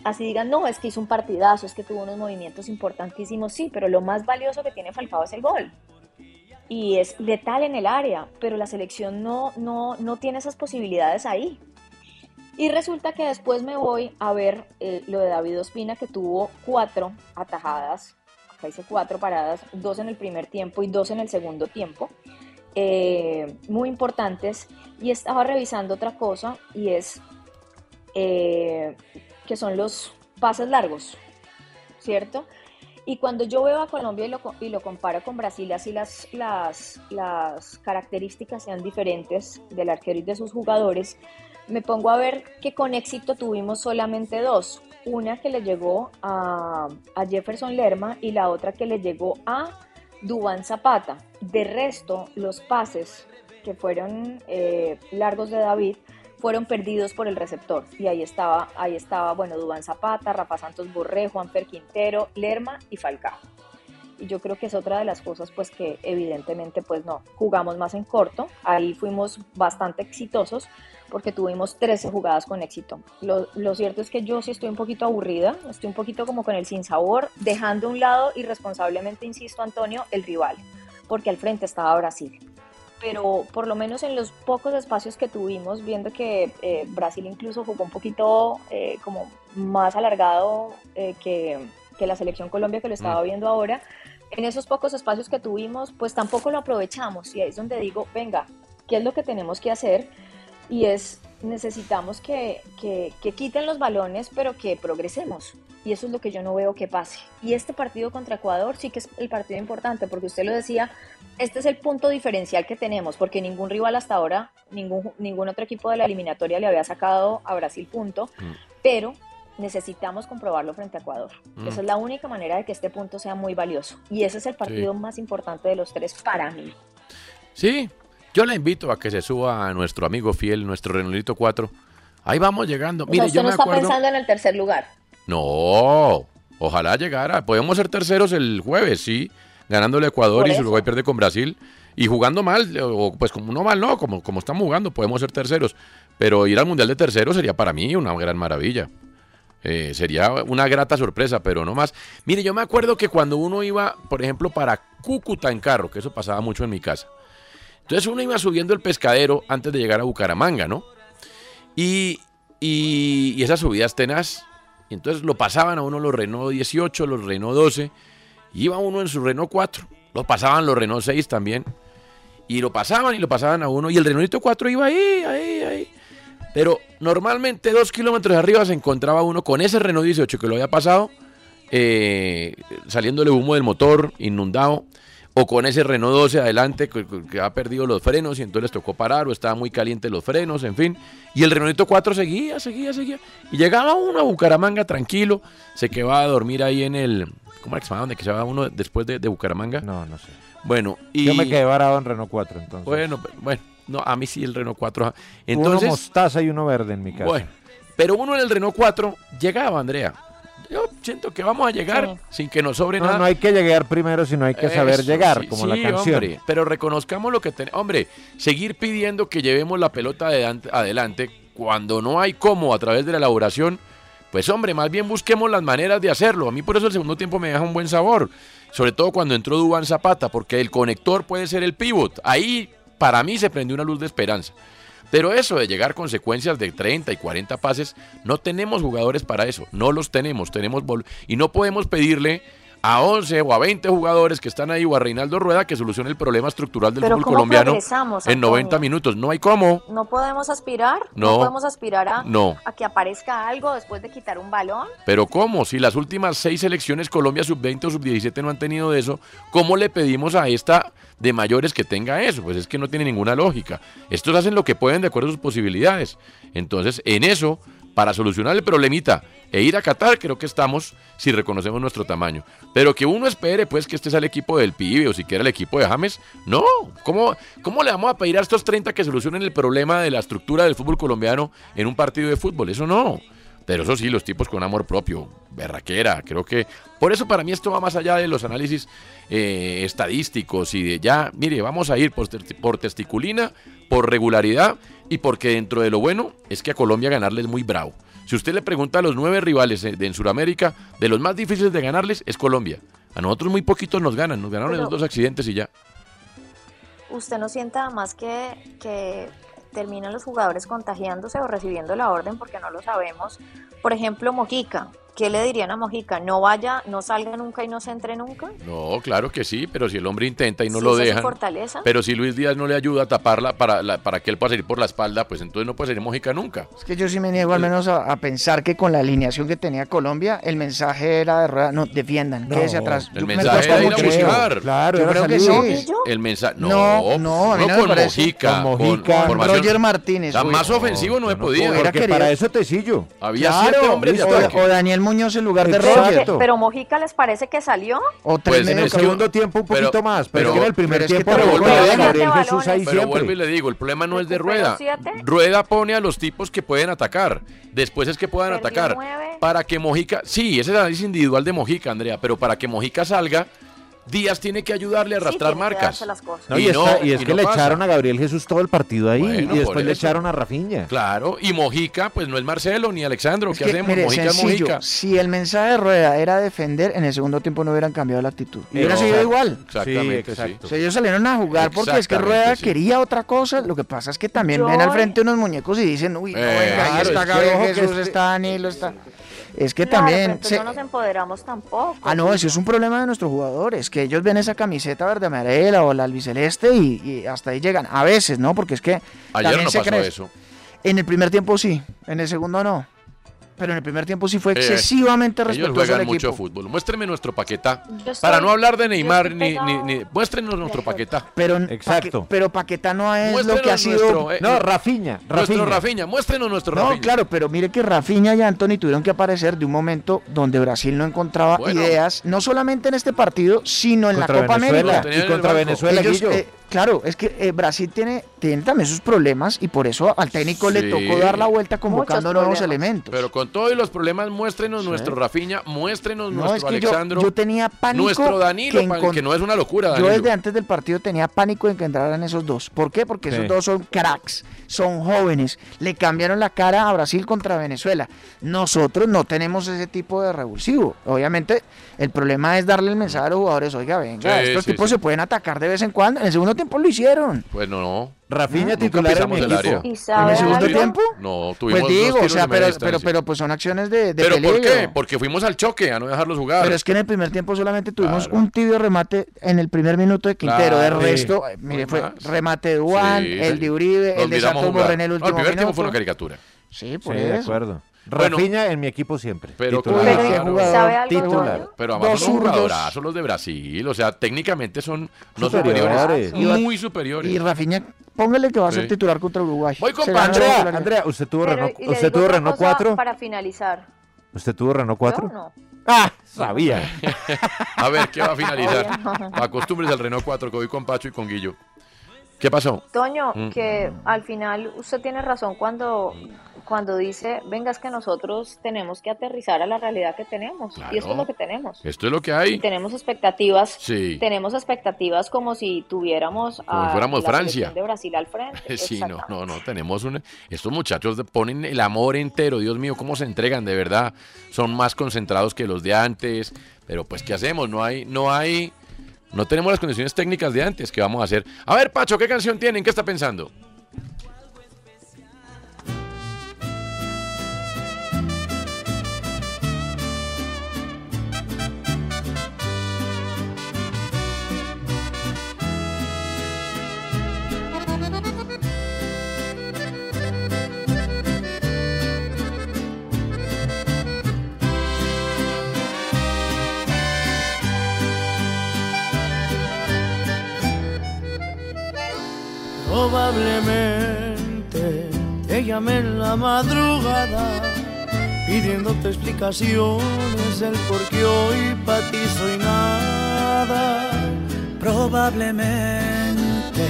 Así digan, no, es que hizo un partidazo, es que tuvo unos movimientos importantísimos, sí, pero lo más valioso que tiene Falcao es el gol y es letal en el área, pero la selección no, no, no tiene esas posibilidades ahí. Y resulta que después me voy a ver eh, lo de David Ospina, que tuvo cuatro atajadas, acá hice cuatro paradas, dos en el primer tiempo y dos en el segundo tiempo, eh, muy importantes. Y estaba revisando otra cosa y es eh, que son los pases largos, ¿cierto? Y cuando yo veo a Colombia y lo, y lo comparo con Brasil, así las, las, las características sean diferentes del arquero y de sus jugadores, me pongo a ver que con éxito tuvimos solamente dos. Una que le llegó a, a Jefferson Lerma y la otra que le llegó a Dubán Zapata. De resto, los pases que fueron eh, largos de David fueron perdidos por el receptor. Y ahí estaba, ahí estaba, bueno, Dubán Zapata, Rafa Santos Borré, Juan Fer Quintero, Lerma y Falcao. Y yo creo que es otra de las cosas pues que evidentemente pues no, jugamos más en corto, ahí fuimos bastante exitosos porque tuvimos 13 jugadas con éxito. Lo, lo cierto es que yo sí estoy un poquito aburrida, estoy un poquito como con el sinsabor, dejando a un lado irresponsablemente, insisto Antonio, el rival, porque al frente estaba Brasil pero por lo menos en los pocos espacios que tuvimos, viendo que eh, Brasil incluso jugó un poquito eh, como más alargado eh, que, que la selección Colombia que lo estaba Mm. viendo ahora, en esos pocos espacios que tuvimos, pues tampoco lo aprovechamos y ahí es donde digo, venga, ¿qué es lo que tenemos que hacer? Y es, necesitamos que, que, que quiten los balones, pero que progresemos. Y eso es lo que yo no veo que pase. Y este partido contra Ecuador sí que es el partido importante, porque usted lo decía, este es el punto diferencial que tenemos, porque ningún rival hasta ahora, ningún, ningún otro equipo de la eliminatoria le había sacado a Brasil punto, pero necesitamos comprobarlo frente a Ecuador. Mm. Esa es la única manera de que este punto sea muy valioso. Y ese es el partido Sí. más importante de los tres para mí. Sí, yo la invito a que se suba a nuestro amigo fiel, nuestro Renolito 4. Ahí vamos llegando. O sea, Mire, usted yo no me está acuerdo. pensando en el tercer lugar. No, ojalá llegara. Podemos ser terceros el jueves, sí, ganándole a Ecuador y eso. Uruguay pierde con Brasil. Y jugando mal, o pues como no mal, no, como, como estamos jugando, podemos ser terceros. Pero ir al Mundial de terceros sería para mí una gran maravilla. Eh, sería una grata sorpresa, pero no más. Mire, yo me acuerdo que cuando uno iba, por ejemplo, para Cúcuta en carro, que eso pasaba mucho en mi casa. Entonces uno iba subiendo el pescadero antes de llegar a Bucaramanga, ¿no? Y, y, y esa subida es tenaz. Y entonces lo pasaban a uno los Renault 18, los Renault 12. Iba uno en su Renault 4. Lo pasaban los Renault 6 también. Y lo pasaban y lo pasaban a uno. Y el Renault 4 iba ahí, ahí, ahí. Pero normalmente dos kilómetros arriba se encontraba uno con ese Renault 18 que lo había pasado, eh, saliéndole humo del motor, inundado, o con ese Renault 12 adelante que, que ha perdido los frenos y entonces les tocó parar o estaba muy caliente los frenos, en fin. Y el Renault 4 seguía, seguía, seguía. Y llegaba uno a Bucaramanga tranquilo, se quedaba a dormir ahí en el... ¿Cómo era que se llamaba? ¿Dónde que se llamaba uno después de, de Bucaramanga? No, no sé. Bueno, y... Yo me quedé varado en Renault 4 entonces. Bueno, bueno, no, a mí sí el Renault 4. ajá. uno mostaza y uno verde en mi casa. bueno, pero uno en el Renault 4 llegaba, Andrea. Yo siento que vamos a llegar sin que nos sobre no, nada. no hay que llegar primero, sino hay que saber llegar, sí, como sí, la canción. hombre, pero reconozcamos lo que tenemos. Hombre, seguir pidiendo que llevemos la pelota adelante, adelante cuando no hay cómo a través de la elaboración, pues hombre, más bien busquemos las maneras de hacerlo. A mí por eso el segundo tiempo me deja un buen sabor. Sobre todo cuando entró Dubán Zapata, porque el conector puede ser el pivot. Ahí para mí se prendió una luz de esperanza. Pero eso de llegar con secuencias de 30 y 40 pases, no tenemos jugadores para eso, no los tenemos, tenemos y no podemos pedirle a 11 o a 20 jugadores que están ahí o a Reinaldo Rueda que solucione el problema estructural del Pero fútbol ¿cómo colombiano en 90 Antonio? minutos. No hay cómo. No podemos aspirar, No. podemos aspirar a, No. a que aparezca algo después de quitar un balón. Pero ¿cómo? Si las últimas seis selecciones Colombia sub-20 o sub-17 no han tenido de eso, ¿cómo le pedimos a esta de mayores que tenga eso? Pues es que no tiene ninguna lógica. Estos hacen lo que pueden de acuerdo a sus posibilidades. Entonces, en eso, para solucionar el problemita e ir a Qatar, creo que estamos si reconocemos nuestro tamaño. Pero que uno espere, pues, que este sea el equipo del pibe o siquiera el equipo de James, no. ¿Cómo, ¿Cómo le vamos a pedir a estos 30 que solucionen el problema de la estructura del fútbol colombiano en un partido de fútbol? Eso no. Pero eso sí, los tipos con amor propio, berraquera, creo que... Por eso para mí esto va más allá de los análisis eh, estadísticos y de ya, mire, vamos a ir por, testi- por testiculina, por regularidad y porque dentro de lo bueno es que a Colombia ganarle es muy bravo. Si usted le pregunta a los nueve rivales eh, de, en Sudamérica, de los más difíciles de ganarles es Colombia. A nosotros muy poquitos nos ganan, nos ganaron Pero- esos dos accidentes y ya. ¿Usted no siente además que, que terminan los jugadores contagiándose o recibiendo la orden porque no lo sabemos? Por ejemplo, Mojica. ¿Qué le dirían a Mojica? ¿No vaya, no salga nunca y no se entre nunca? No, claro que sí, pero si el hombre intenta y no Sí, lo dejan. fortaleza. Pero si Luis Díaz no le ayuda a taparla para, la- para que él pueda salir por la espalda, pues entonces no puede salir Mójica nunca. Es que yo sí me niego al menos a, a pensar que con la alineación que tenía Colombia, el mensaje era de rueda, no, defiendan, No, quédese atrás. el Yo mensaje era ir a buscar. Claro, Yo creo que sí. El mensaje. No, No, no, a mí no me con. Mojica. Con Mojica. con Con Roger Martínez. O sea, más ofensivo no, he podido. Porque querido. para eso Tecillo. Había Claro, siete hombres de o, ataque. o Daniel Muñoz en lugar de Pero, Roger. pero Mojica les parece que salió. O Pues, En el segundo tiempo un pero- poquito más, pero, en el primer pero es que tiempo vuelvo ahí Pero vuelvo y le digo, el problema no es de Rueda. Rueda pone a los tipos que pueden atacar. Después es que puedan Perdió atacar. nueve. Para que Mojica, sí, ese es el análisis individual de Mojica, Andrea, pero para que Mojica salga, Díaz tiene que ayudarle a arrastrar marcas. darse las cosas. No, y, Y no- está- y es y que no le pasa. echaron a Gabriel Jesús todo el partido ahí Bueno, y después le echaron a Rafinha. Claro, y Mojica, pues no es Marcelo ni Alexandro. Es ¿Qué que, hacemos? mire, Mojica es sencillo, Mojica. si el mensaje de Rueda era defender, en el segundo tiempo no hubieran cambiado la actitud. Y hubiera seguido igual. Exactamente, Sí, sí. exacto. O sea, ellos salieron a jugar porque es que Rueda sí. quería otra cosa. Lo que pasa es que también Yo- ven al frente unos muñecos y dicen, uy, no, Eh, venga, ahí claro, está Gabriel Jesús, este- está Danilo, está... Es que Claro, pero también... entonces se- no nos empoderamos tampoco. Ah, no, eso es un problema de nuestros jugadores, que ellos ven esa camiseta verde amarela o la albiceleste y, y hasta ahí llegan. A veces, ¿no? Porque es que Ayer no se pasó cree- eso. En el primer tiempo sí, en el segundo no. Pero en el primer tiempo sí fue Eh, excesivamente Ellos respetuoso al juegan equipo. mucho fútbol. Muéstrenme nuestro paquetá. Estoy- Para no hablar de Neymar, ni, ni, ni- Muéstrenos nuestro paquetá. Pero, Exacto. Paque- pero Paquetá no es lo Muéstrenos que ha sido... nuestro, eh, No, Rafinha. Nuestro Rafinha. Rafinha. Muéstrenos nuestro No, Rafinha. claro, pero mire que Rafinha y Anthony tuvieron que aparecer de un momento donde Brasil no encontraba Bueno. ideas, no solamente en este partido, sino en Contra la Copa Venezuela. América. Y contra. Venezuela, Ellos, Guillo. eh, Claro, es que eh, Brasil tiene, tiene también sus problemas y por eso al técnico le tocó dar la vuelta convocando nuevos elementos. Pero con todos los problemas, muéstrenos nuestro Rafiña, muéstrenos No, nuestro es que yo- Alexandro. yo tenía pánico Nuestro Danilo, que no es una locura, Yo Danilo. desde antes del partido tenía pánico en que entraran esos dos. ¿Por qué? Porque esos Sí. dos son cracks, son jóvenes, le cambiaron la cara a Brasil contra Venezuela. Nosotros no tenemos ese tipo de revulsivo. Obviamente, el problema es darle el mensaje a los jugadores, oiga, venga, Sí, estos sí, tipos sí. se pueden atacar de vez en cuando. En el segundo tiempo lo hicieron. Pues no, no. Rafinha titular en mi el equipo. área. ¿Y ¿En el segundo tiempo? No, tuvimos Pues digo, dos o sea, pero, distancia. pero, pero pues son acciones de, de ¿Pero por peligro. qué? Porque fuimos al choque, a no dejarlos jugar. Pero es que en el primer tiempo solamente tuvimos un tibio remate en el primer minuto de Quintero. Claro. de resto, Sí. eh, mire, No fue más. remate de Duan, Sí, el de Uribe, el de Santos. Borré en el No, último el primer tiempo minuto. fue una caricatura. Sí, por Sí, de eso. acuerdo. Bueno. Rafinha en mi equipo siempre. Pero titular. Pero, ¿qué jugador ¿Sabe algo, titular. Pero además son jugadorazos los de Brasil. O sea, técnicamente son no Superiores. superiores. Y va- Muy superiores. Y Rafinha, póngale que va a ser Sí. titular contra Uruguay. Voy con titularidad. Andrea, ¿usted tuvo Pero, Renault, ¿usted tuvo Renault cosa 4? Para finalizar. ¿Usted tuvo Renault 4? Yo no. Ah, sabía. A ver, ¿qué va a finalizar? Acostúmbrese al Renault 4 que voy con Pacho y con Guillo. ¿Qué pasó? Toño, Mm. que al final usted tiene razón cuando, cuando dice, venga, es que nosotros tenemos que aterrizar a la realidad que tenemos. Claro. Y esto es lo que tenemos. Esto es lo que Y hay. tenemos expectativas, Sí. tenemos expectativas como si tuviéramos Como a fuéramos la Francia. de Brasil al frente. Sí, no, no, no, tenemos un... Estos muchachos ponen el amor entero, Dios mío, cómo se entregan, de verdad. Son más concentrados que los de antes, pero pues, ¿qué hacemos? No hay, no hay, no tenemos las condiciones técnicas de antes, ¿qué vamos a hacer? A ver, Pacho, ¿qué canción tienen? ¿Qué está pensando? Probablemente te llamé en la madrugada pidiéndote explicaciones del por qué hoy para ti soy nada. Probablemente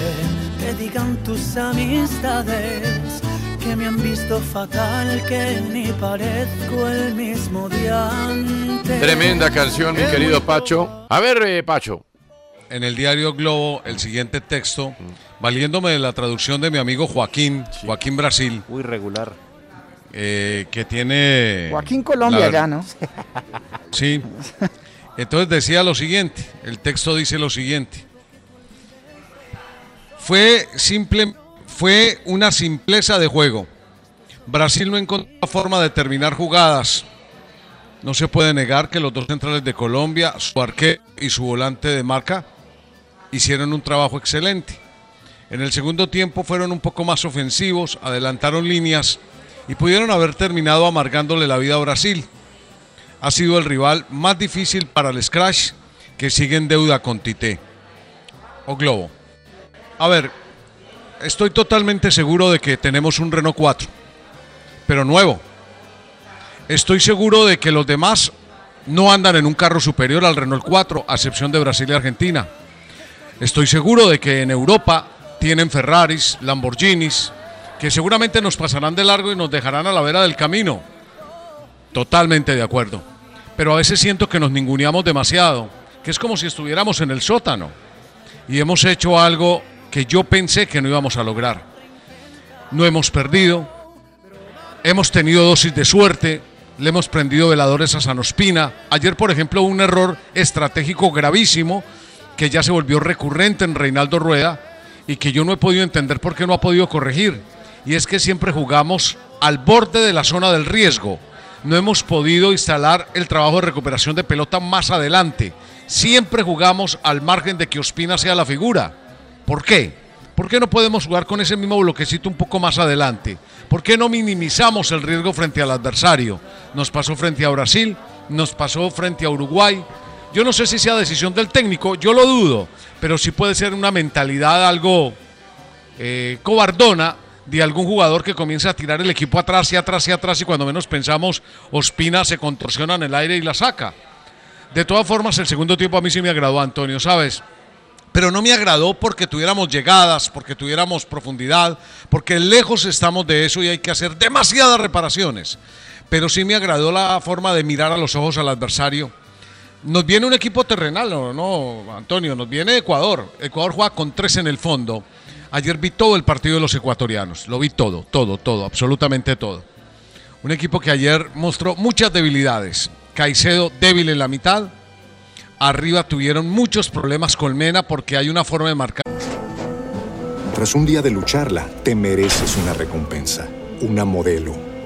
te digan tus amistades que me han visto fatal, que ni parezco el mismo antes. Tremenda canción, mi querido Pacho. A ver, eh, Pacho. En el diario Globo, el siguiente texto, valiéndome de la traducción de mi amigo Joaquín, Joaquín Brasil. Muy regular. eh, que tiene... Joaquín Colombia la- ya, ¿no? Sí. Entonces decía lo siguiente, el texto dice lo siguiente. Fue simple, fue una simpleza de juego. Brasil no encontró forma de terminar jugadas. No se puede negar que los dos centrales de Colombia, su arquero y su volante de marca, hicieron un trabajo excelente. En el segundo tiempo fueron un poco más ofensivos, adelantaron líneas y pudieron haber terminado amargándole la vida a Brasil ha sido el rival más difícil para el Scratch que sigue en deuda con Tite. O Globo. A ver, estoy totalmente seguro de que tenemos un Renault 4, pero nuevo. Estoy seguro de que los demás no andan en un carro superior al Renault 4, a excepción de Brasil y Argentina. Estoy seguro de que en Europa tienen Ferraris, Lamborghinis, que seguramente nos pasarán de largo y nos dejarán a la vera del camino. Totalmente de acuerdo. Pero a veces siento que nos ninguneamos demasiado, que es como si estuviéramos en el sótano y hemos hecho algo que yo pensé que no íbamos a lograr. No hemos perdido, hemos tenido dosis de suerte, le hemos prendido veladores a San Ospina. Ayer, por ejemplo, un error estratégico gravísimo que ya se volvió recurrente en Reinaldo Rueda y que yo no he podido entender por qué no ha podido corregir. Y es que siempre jugamos al borde de la zona del riesgo. No hemos podido instalar el trabajo de recuperación de pelota más adelante. Siempre jugamos al margen de que Ospina sea la figura. ¿Por qué? ¿Por qué no podemos jugar con ese mismo bloquecito un poco más adelante? ¿Por qué no minimizamos el riesgo frente al adversario? Nos pasó frente a Brasil, nos pasó frente a Uruguay. Yo no sé si sea decisión del técnico, yo lo dudo, pero sí puede ser una mentalidad algo eh, cobardona de algún jugador que comienza a tirar el equipo atrás y atrás y atrás y cuando menos pensamos Ospina se contorsiona en el aire y la saca. De todas formas, el segundo tiempo a mí sí me agradó, Antonio, ¿sabes? pero no me agradó porque tuviéramos llegadas, porque tuviéramos profundidad, porque lejos estamos de eso y hay que hacer demasiadas reparaciones. Pero sí me agradó la forma de mirar a los ojos al adversario. Nos viene un equipo terrenal, ¿no, no Antonio? Nos viene Ecuador. Ecuador juega con tres en el fondo. Ayer vi todo el partido de los ecuatorianos. Lo vi todo, todo, todo, absolutamente todo. Un equipo que ayer mostró muchas debilidades. Caicedo débil en la mitad. Arriba tuvieron muchos problemas con Mena porque hay una forma de marcar. Tras un día de lucharla, te mereces una recompensa, una modelo,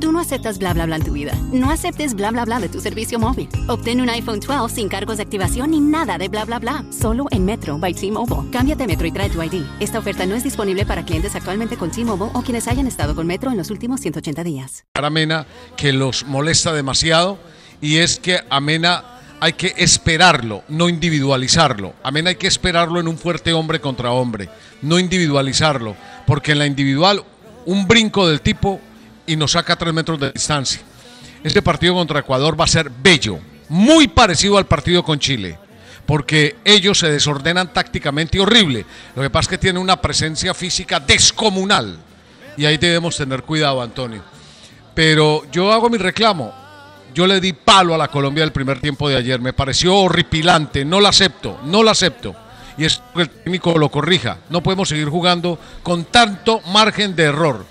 Tú no aceptas bla bla bla en tu vida. No aceptes bla bla bla de tu servicio móvil. Obtén un iPhone 12 sin cargos de activación ni nada de bla bla bla. Solo en Metro by T-Mobile. Cámbiate Metro y trae tu ID. Esta oferta no es disponible para clientes actualmente con T-Mobile o quienes hayan estado con Metro en los últimos 180 días. a Mena que los molesta demasiado y es que a Mena hay que esperarlo, no individualizarlo. A Mena hay que esperarlo en un fuerte hombre contra hombre, no individualizarlo, porque en la individual un brinco del tipo y nos saca tres metros de distancia. Este partido contra Ecuador va a ser bello, muy parecido al partido con Chile, porque ellos se desordenan tácticamente horrible. Lo que pasa es que tienen una presencia física descomunal y ahí debemos tener cuidado, Antonio. Pero yo hago mi reclamo. Yo le di palo a la Colombia del primer tiempo de ayer. Me pareció horripilante. No la acepto. No la acepto. Y es que el técnico lo corrija. No podemos seguir jugando con tanto margen de error.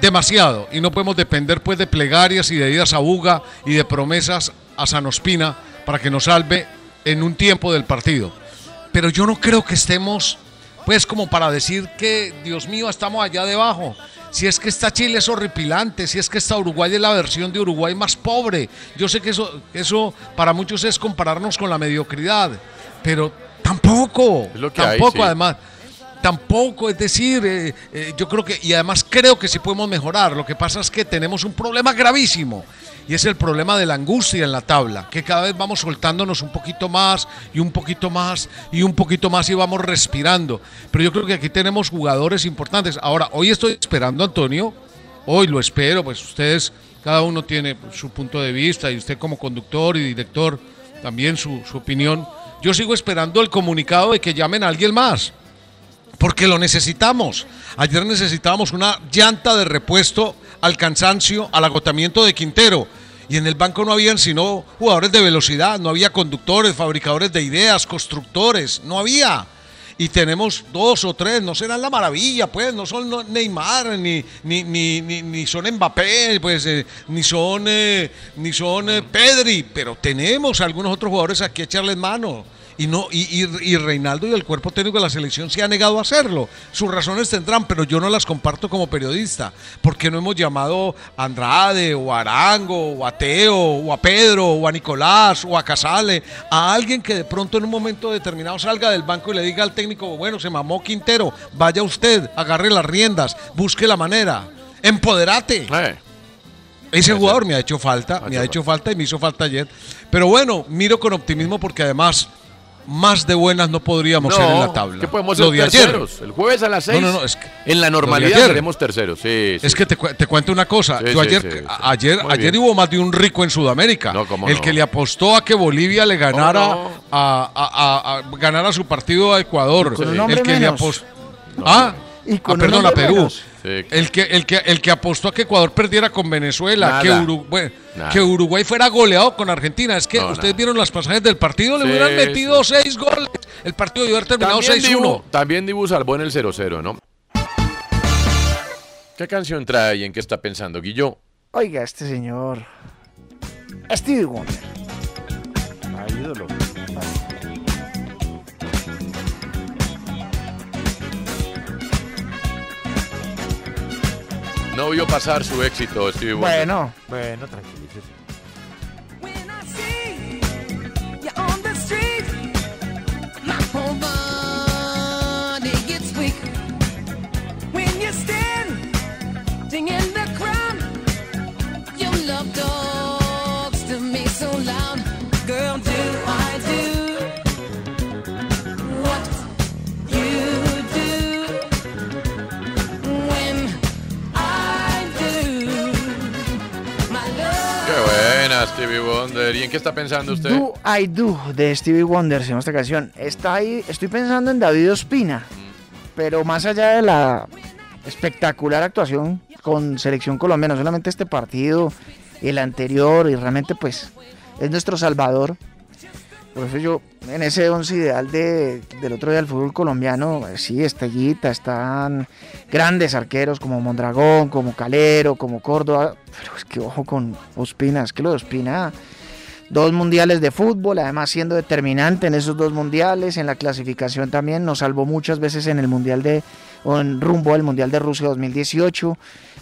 Demasiado. Y no podemos depender pues de plegarias y de idas a Buga y de promesas a San Ospina para que nos salve en un tiempo del partido. Pero yo no creo que estemos pues como para decir que, Dios mío, estamos allá debajo. Si es que esta Chile es horripilante, si es que esta Uruguay es la versión de Uruguay más pobre. Yo sé que eso, eso para muchos es compararnos con la mediocridad, pero tampoco, lo que hay, tampoco sí. además. Tampoco, es decir, eh, eh, yo creo que, y además creo que sí podemos mejorar. Lo que pasa es que tenemos un problema gravísimo y es el problema de la angustia en la tabla, que cada vez vamos soltándonos un poquito más y un poquito más y un poquito más y vamos respirando. Pero yo creo que aquí tenemos jugadores importantes. Ahora, hoy estoy esperando, Antonio, hoy lo espero, pues ustedes, cada uno tiene su punto de vista y usted como conductor y director también su, su opinión. Yo sigo esperando el comunicado de que llamen a alguien más porque lo necesitamos. Ayer necesitábamos una llanta de repuesto al cansancio, al agotamiento de Quintero. Y en el banco no habían sino jugadores de velocidad, no había conductores, fabricadores de ideas, constructores, no había. Y tenemos dos o tres, no serán la maravilla, pues, no son Neymar, ni, ni, ni, ni, ni son Mbappé, pues, eh, ni son, eh, ni son eh, Pedri, pero tenemos algunos otros jugadores aquí a echarles mano. Y, no, y, y, y Reinaldo y el cuerpo técnico de la selección se ha negado a hacerlo. Sus razones tendrán, pero yo no las comparto como periodista. porque no hemos llamado a Andrade, o a Arango, o a Teo, o a Pedro, o a Nicolás, o a Casale? A alguien que de pronto en un momento determinado salga del banco y le diga al técnico, bueno, se mamó Quintero, vaya usted, agarre las riendas, busque la manera, empoderate. Ese jugador me ha hecho falta, me ha hecho falta y me hizo falta ayer. Pero bueno, miro con optimismo porque además más de buenas no podríamos ser en la tabla. ¿Qué podemos Lo ser de ayer. El jueves a las seis. no, no, es que- en la lo normalidad seremos terceros. Sí, sí. Es que te, cu- te cuento una cosa. Sí, Yo ayer, sí, sí. a- ayer, Muy ayer bien. hubo más de un rico en Sudamérica. cómo el no. que le apostó a que Bolivia le ganara no? a, a- a- a- ganara su partido a Ecuador. con un el que le apostó. Ah, Y ah, con perdón, a Perú. menos. El que, el, que, el que apostó a que Ecuador perdiera con Venezuela, Nada. que, Uruguay fuera goleado con Argentina. Es que No, ustedes nada. vieron las pasajes del partido, le Sí, hubieran metido seis goles. El partido debió haber terminado También 6-1. Dibu, también Dibu salvó en el 0-0, ¿no? ¿Qué canción trae y en qué está pensando, Guillo? Oiga, este señor. Stevie Wonder. ídolo. No vio pasar su éxito, Stevie Wonder. Bueno. Bueno, tranquilícese. Stevie Wonder. ¿Y en qué está pensando usted? Do I Do de Stevie Wonder, se esta canción. Está ahí, estoy pensando en David Ospina, pero más allá de la espectacular actuación con selección colombiana, solamente este partido, el anterior, y realmente pues es nuestro salvador. Por eso yo, en ese once ideal de, del otro día del fútbol colombiano, eh, sí, Estellita, están grandes arqueros como Mondragón, como Calero, como Córdoba, pero es que ojo con Ospina, es que lo de Ospina dos mundiales de fútbol, además siendo determinante en esos dos mundiales, en la clasificación también, nos salvó muchas veces en el mundial de, o en rumbo al mundial de Rusia 2018,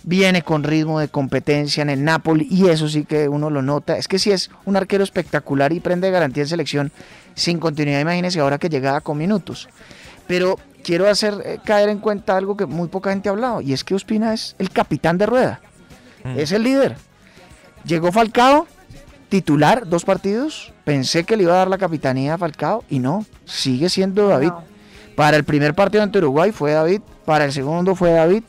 viene con ritmo de competencia en el Napoli y eso sí que uno lo nota, es que sí es un arquero espectacular y prende garantía en selección sin continuidad, imagínense ahora que llegaba con minutos. Pero quiero hacer eh, caer en cuenta algo que muy poca gente ha hablado y es que Ospina es el capitán de rueda, es el líder. Llegó Falcao, titular dos partidos. Pensé que le iba a dar la capitanía a Falcao y no, sigue siendo David. Para el primer partido ante Uruguay fue David, para el segundo fue David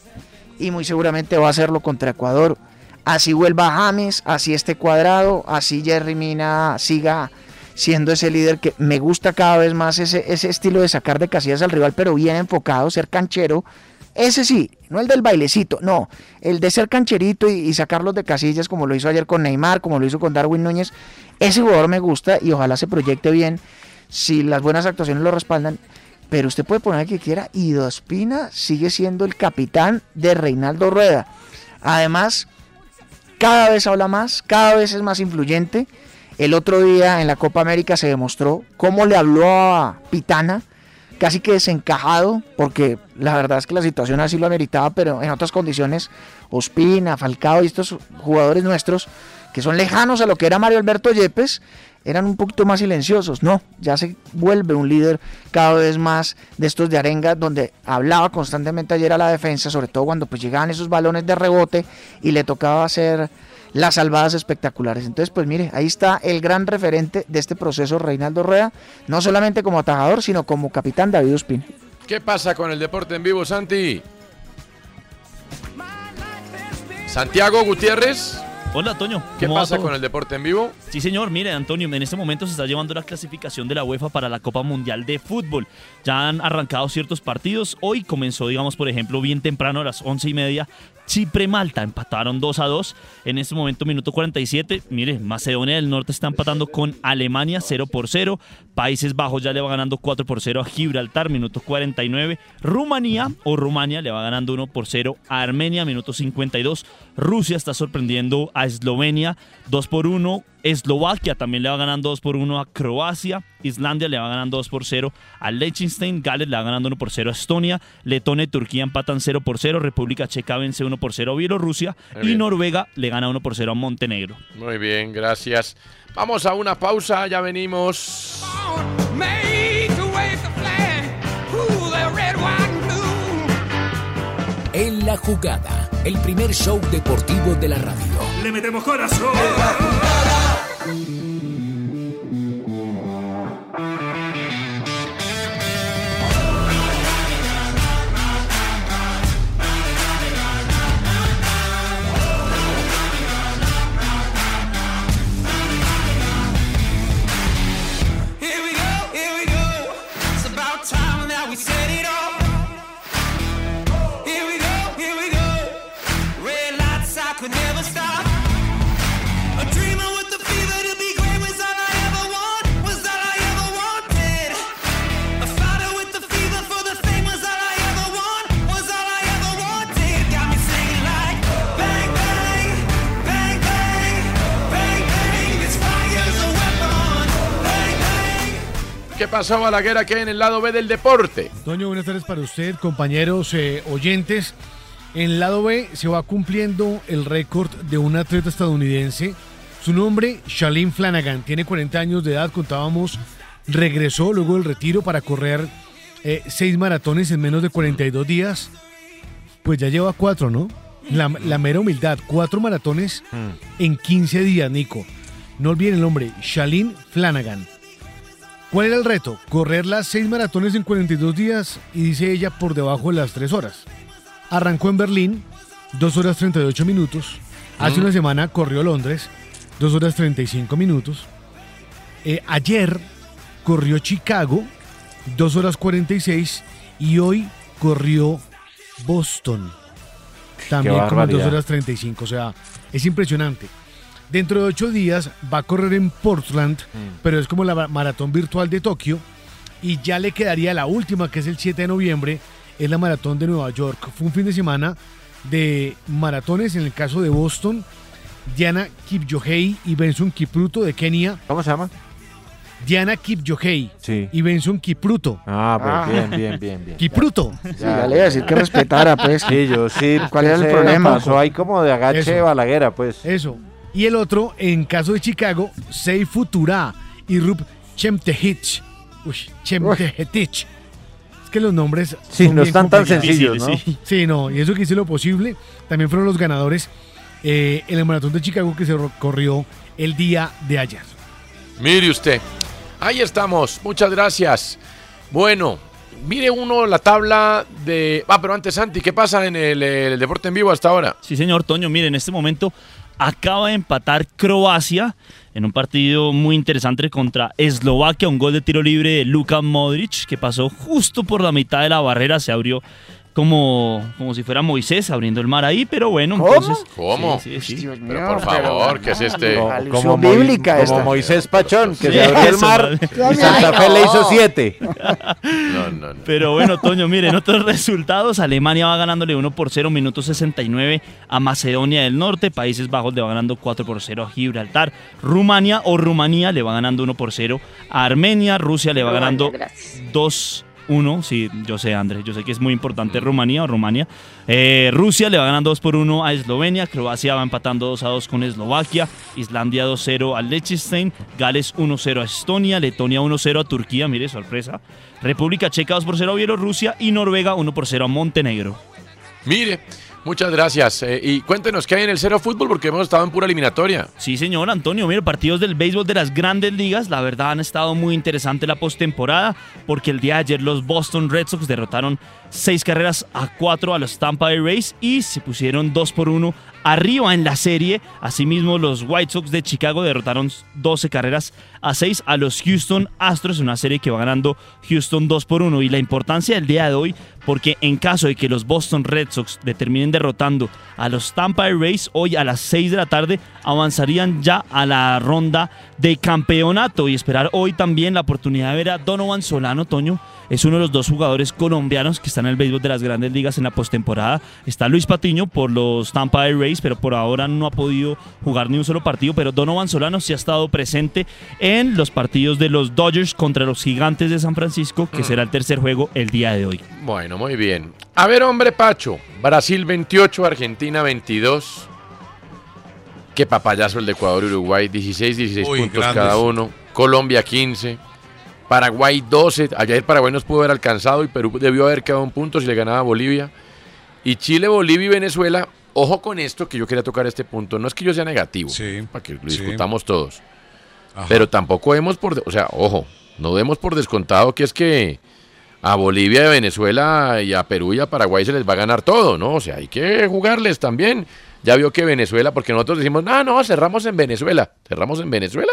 y muy seguramente va a hacerlo contra Ecuador. Así vuelva James, así este cuadrado, así Jerry Mina siga siendo ese líder que me gusta cada vez más ese, ese estilo de sacar de casillas al rival, pero bien enfocado, ser canchero. Ese sí, no el del bailecito, no, el de ser cancherito y, sacarlos de casillas como lo hizo ayer con Neymar, como lo hizo con Darwin Núñez. Ese jugador me gusta y ojalá se proyecte bien si las buenas actuaciones lo respaldan. Pero usted puede poner el que quiera y Dospina sigue siendo el capitán de Reinaldo Rueda. Además, cada vez habla más, cada vez es más influyente. El otro día en la Copa América se demostró cómo le habló a Pitana, casi que desencajado, porque la verdad es que la situación así lo ameritaba, pero en otras condiciones, Ospina, Falcao y estos jugadores nuestros, que son lejanos a lo que era Mario Alberto Yepes, eran un poquito más silenciosos. No, ya se vuelve un líder cada vez más de estos de arenga, donde hablaba constantemente ayer a la defensa, sobre todo cuando pues llegaban esos balones de rebote y le tocaba hacer las salvadas espectaculares. Entonces, pues mire, ahí está el gran referente de este proceso, Reinaldo Rueda, no solamente como atajador, sino como capitán David Ospina. ¿Qué pasa con el deporte en vivo, Santi? Santiago Gutiérrez. Hola, Toño. ¿Qué ¿cómo va pasa con el deporte en vivo? Sí, señor. Mire, Antonio, en este momento se está llevando la clasificación de la UEFA para la Copa Mundial de Fútbol. Ya han arrancado ciertos partidos. Hoy comenzó, digamos, por ejemplo, bien temprano a las once y media. Chipre-Malta empataron 2 a 2. En este momento, minuto 47. Mire, Macedonia del Norte está empatando con Alemania 0 por 0. Países Bajos ya le va ganando 4 por 0 a Gibraltar, minuto 49. Rumanía o Rumania le va ganando 1 por 0 a Armenia, minuto 52. Rusia está sorprendiendo a Eslovenia 2 por 1. Eslovaquia también le va ganando 2 por 1 a Croacia. Islandia le va ganando 2 por 0 a Liechtenstein. Gales le va ganando 1 por 0 a Estonia. Letonia y Turquía empatan 0 por 0. República Checa vence 1 por 0 a Bielorrusia. Muy Y bien. Noruega le gana 1 por 0 a Montenegro. Muy bien, gracias. Vamos a una pausa, ya venimos. En la jugada, el primer show deportivo de la radio. Le metemos corazón. ¿Qué pasó, Balaguer, aquí en el lado B del deporte? Toño, buenas tardes para usted, compañeros eh, oyentes. En el lado B se va cumpliendo el récord de un atleta estadounidense. Su nombre, Shalin Flanagan, tiene 40 años de edad, contábamos, regresó luego del retiro para correr eh, seis maratones en menos de 42 días. Pues ya lleva cuatro, ¿no? La, la mera humildad, cuatro maratones en 15 días, Nico. No olviden el nombre, Shalin Flanagan. ¿Cuál era el reto? Correr las seis maratones en 42 días y dice ella por debajo de las tres horas. Arrancó en Berlín, 2 horas 38 minutos. Hace Mm. una semana corrió Londres, 2 horas 35 minutos. Eh, ayer corrió Chicago, 2 horas 46. Y hoy corrió Boston, también como 2 barbaridad. horas 35. O sea, es impresionante. Dentro de 8 días va a correr en Portland, pero es como la ma- maratón virtual de Tokio. Y ya le quedaría la última, que es el 7 de noviembre, es la maratón de Nueva York. Fue un fin de semana de maratones, en el caso de Boston, Diana Kipchoge y Benson Kipruto de Kenia. ¿Cómo se llama? Diana Kipchoge Sí. y Benson Kipruto. Ah, pues bien, bien, bien, bien. Kipruto. Sí, ya le iba a decir que respetara, pues. Sí, yo sí. ¿Cuál era el problema? Pasó ahí como de agache Eso. balaguera, pues. Eso. Y el otro, en caso de Chicago, Sei Futura y Rup Chemtehich. Uy, Chemtehetich. Es que los nombres. Sí, son no bien están tan sencillos, ¿no? Sí. Sí, no, y eso que hice lo posible. También fueron los ganadores eh, en el maratón de Chicago que se corrió el día de ayer. Mire usted. Ahí estamos. Muchas gracias. Bueno, mire uno la tabla de. Ah, pero antes, Santi, ¿qué pasa en el, el deporte en vivo hasta ahora? Sí, señor Toño, mire, en este momento acaba de empatar Croacia en un partido muy interesante contra Eslovaquia, un gol de tiro libre de Luka Modric que pasó justo por la mitad de la barrera, se abrió como, como si fuera Moisés abriendo el mar ahí, pero bueno, entonces... ¿Cómo? Sí, sí, sí. Pero por favor, ¿qué es este? Como, como Moi- como Moisés Pachón, que Sí, se abrió el mar y Santa Fe le hizo siete. No, no, no. Pero bueno, Toño, miren, otros resultados. Alemania va ganándole 1 por 0, minuto 69 a Macedonia del Norte. Países Bajos le va ganando 4 por 0 a Gibraltar. Rumania o Rumanía le va ganando 1 por 0 a Armenia. Rusia le va Rumania, ganando gracias. 2 1, sí, yo sé, Andrés, yo sé que es muy importante Rumanía o Rumania. Eh, Rusia le va ganando 2 por 1 a Eslovenia, Croacia va empatando 2 a 2 con Eslovaquia, Islandia 2-0 a Liechtenstein, Gales 1-0 a Estonia, Letonia 1-0 a Turquía, mire, sorpresa. República Checa 2 por 0 a Bielorrusia y Noruega 1 por 0 a Montenegro. Mire, muchas gracias. Eh, y cuéntenos qué hay en el Cero Fútbol porque hemos estado en pura eliminatoria. Sí, señor Antonio, mire, partidos del béisbol de las grandes ligas, la verdad han estado muy interesante la postemporada, porque el día de ayer los Boston Red Sox derrotaron seis carreras a cuatro a los Tampa Bay Rays y se pusieron dos por uno arriba en la serie. Asimismo, los White Sox de Chicago derrotaron 12 carreras a 6 a los Houston Astros, una serie que va ganando Houston 2 por 1. Y la importancia del día de hoy, porque en caso de que los Boston Red Sox determinen derrotando a los Tampa Rays, hoy a las 6 de la tarde avanzarían ya a la ronda de campeonato y esperar hoy también la oportunidad de ver a Donovan Solano, Toño. Es uno de los dos jugadores colombianos que están en el béisbol de las grandes ligas en la postemporada. Está Luis Patiño por los Tampa Bay Rays, pero por ahora no ha podido jugar ni un solo partido. Pero Donovan Solano sí ha estado presente en los partidos de los Dodgers contra los Gigantes de San Francisco, que será el tercer juego el día de hoy. Bueno, muy bien. A ver, hombre, Pacho. Brasil 28, Argentina 22. Qué papayazo el de Ecuador y Uruguay. 16, 16 Uy, puntos grandes. cada uno. Colombia 15. Paraguay 12. Ayer Paraguay nos pudo haber alcanzado y Perú debió haber quedado un punto si le ganaba a Bolivia. Y Chile, Bolivia y Venezuela. Ojo con esto que yo quería tocar este punto. No es que yo sea negativo. Para que lo sí. discutamos todos. Ajá. Pero tampoco vemos por... O sea, ojo. No demos por descontado que es que a Bolivia, a Venezuela y a Perú y a Paraguay se les va a ganar todo, ¿no? O sea, hay que jugarles también. Ya vio que Venezuela, porque nosotros decimos, no, no, cerramos en Venezuela. Cerramos en Venezuela.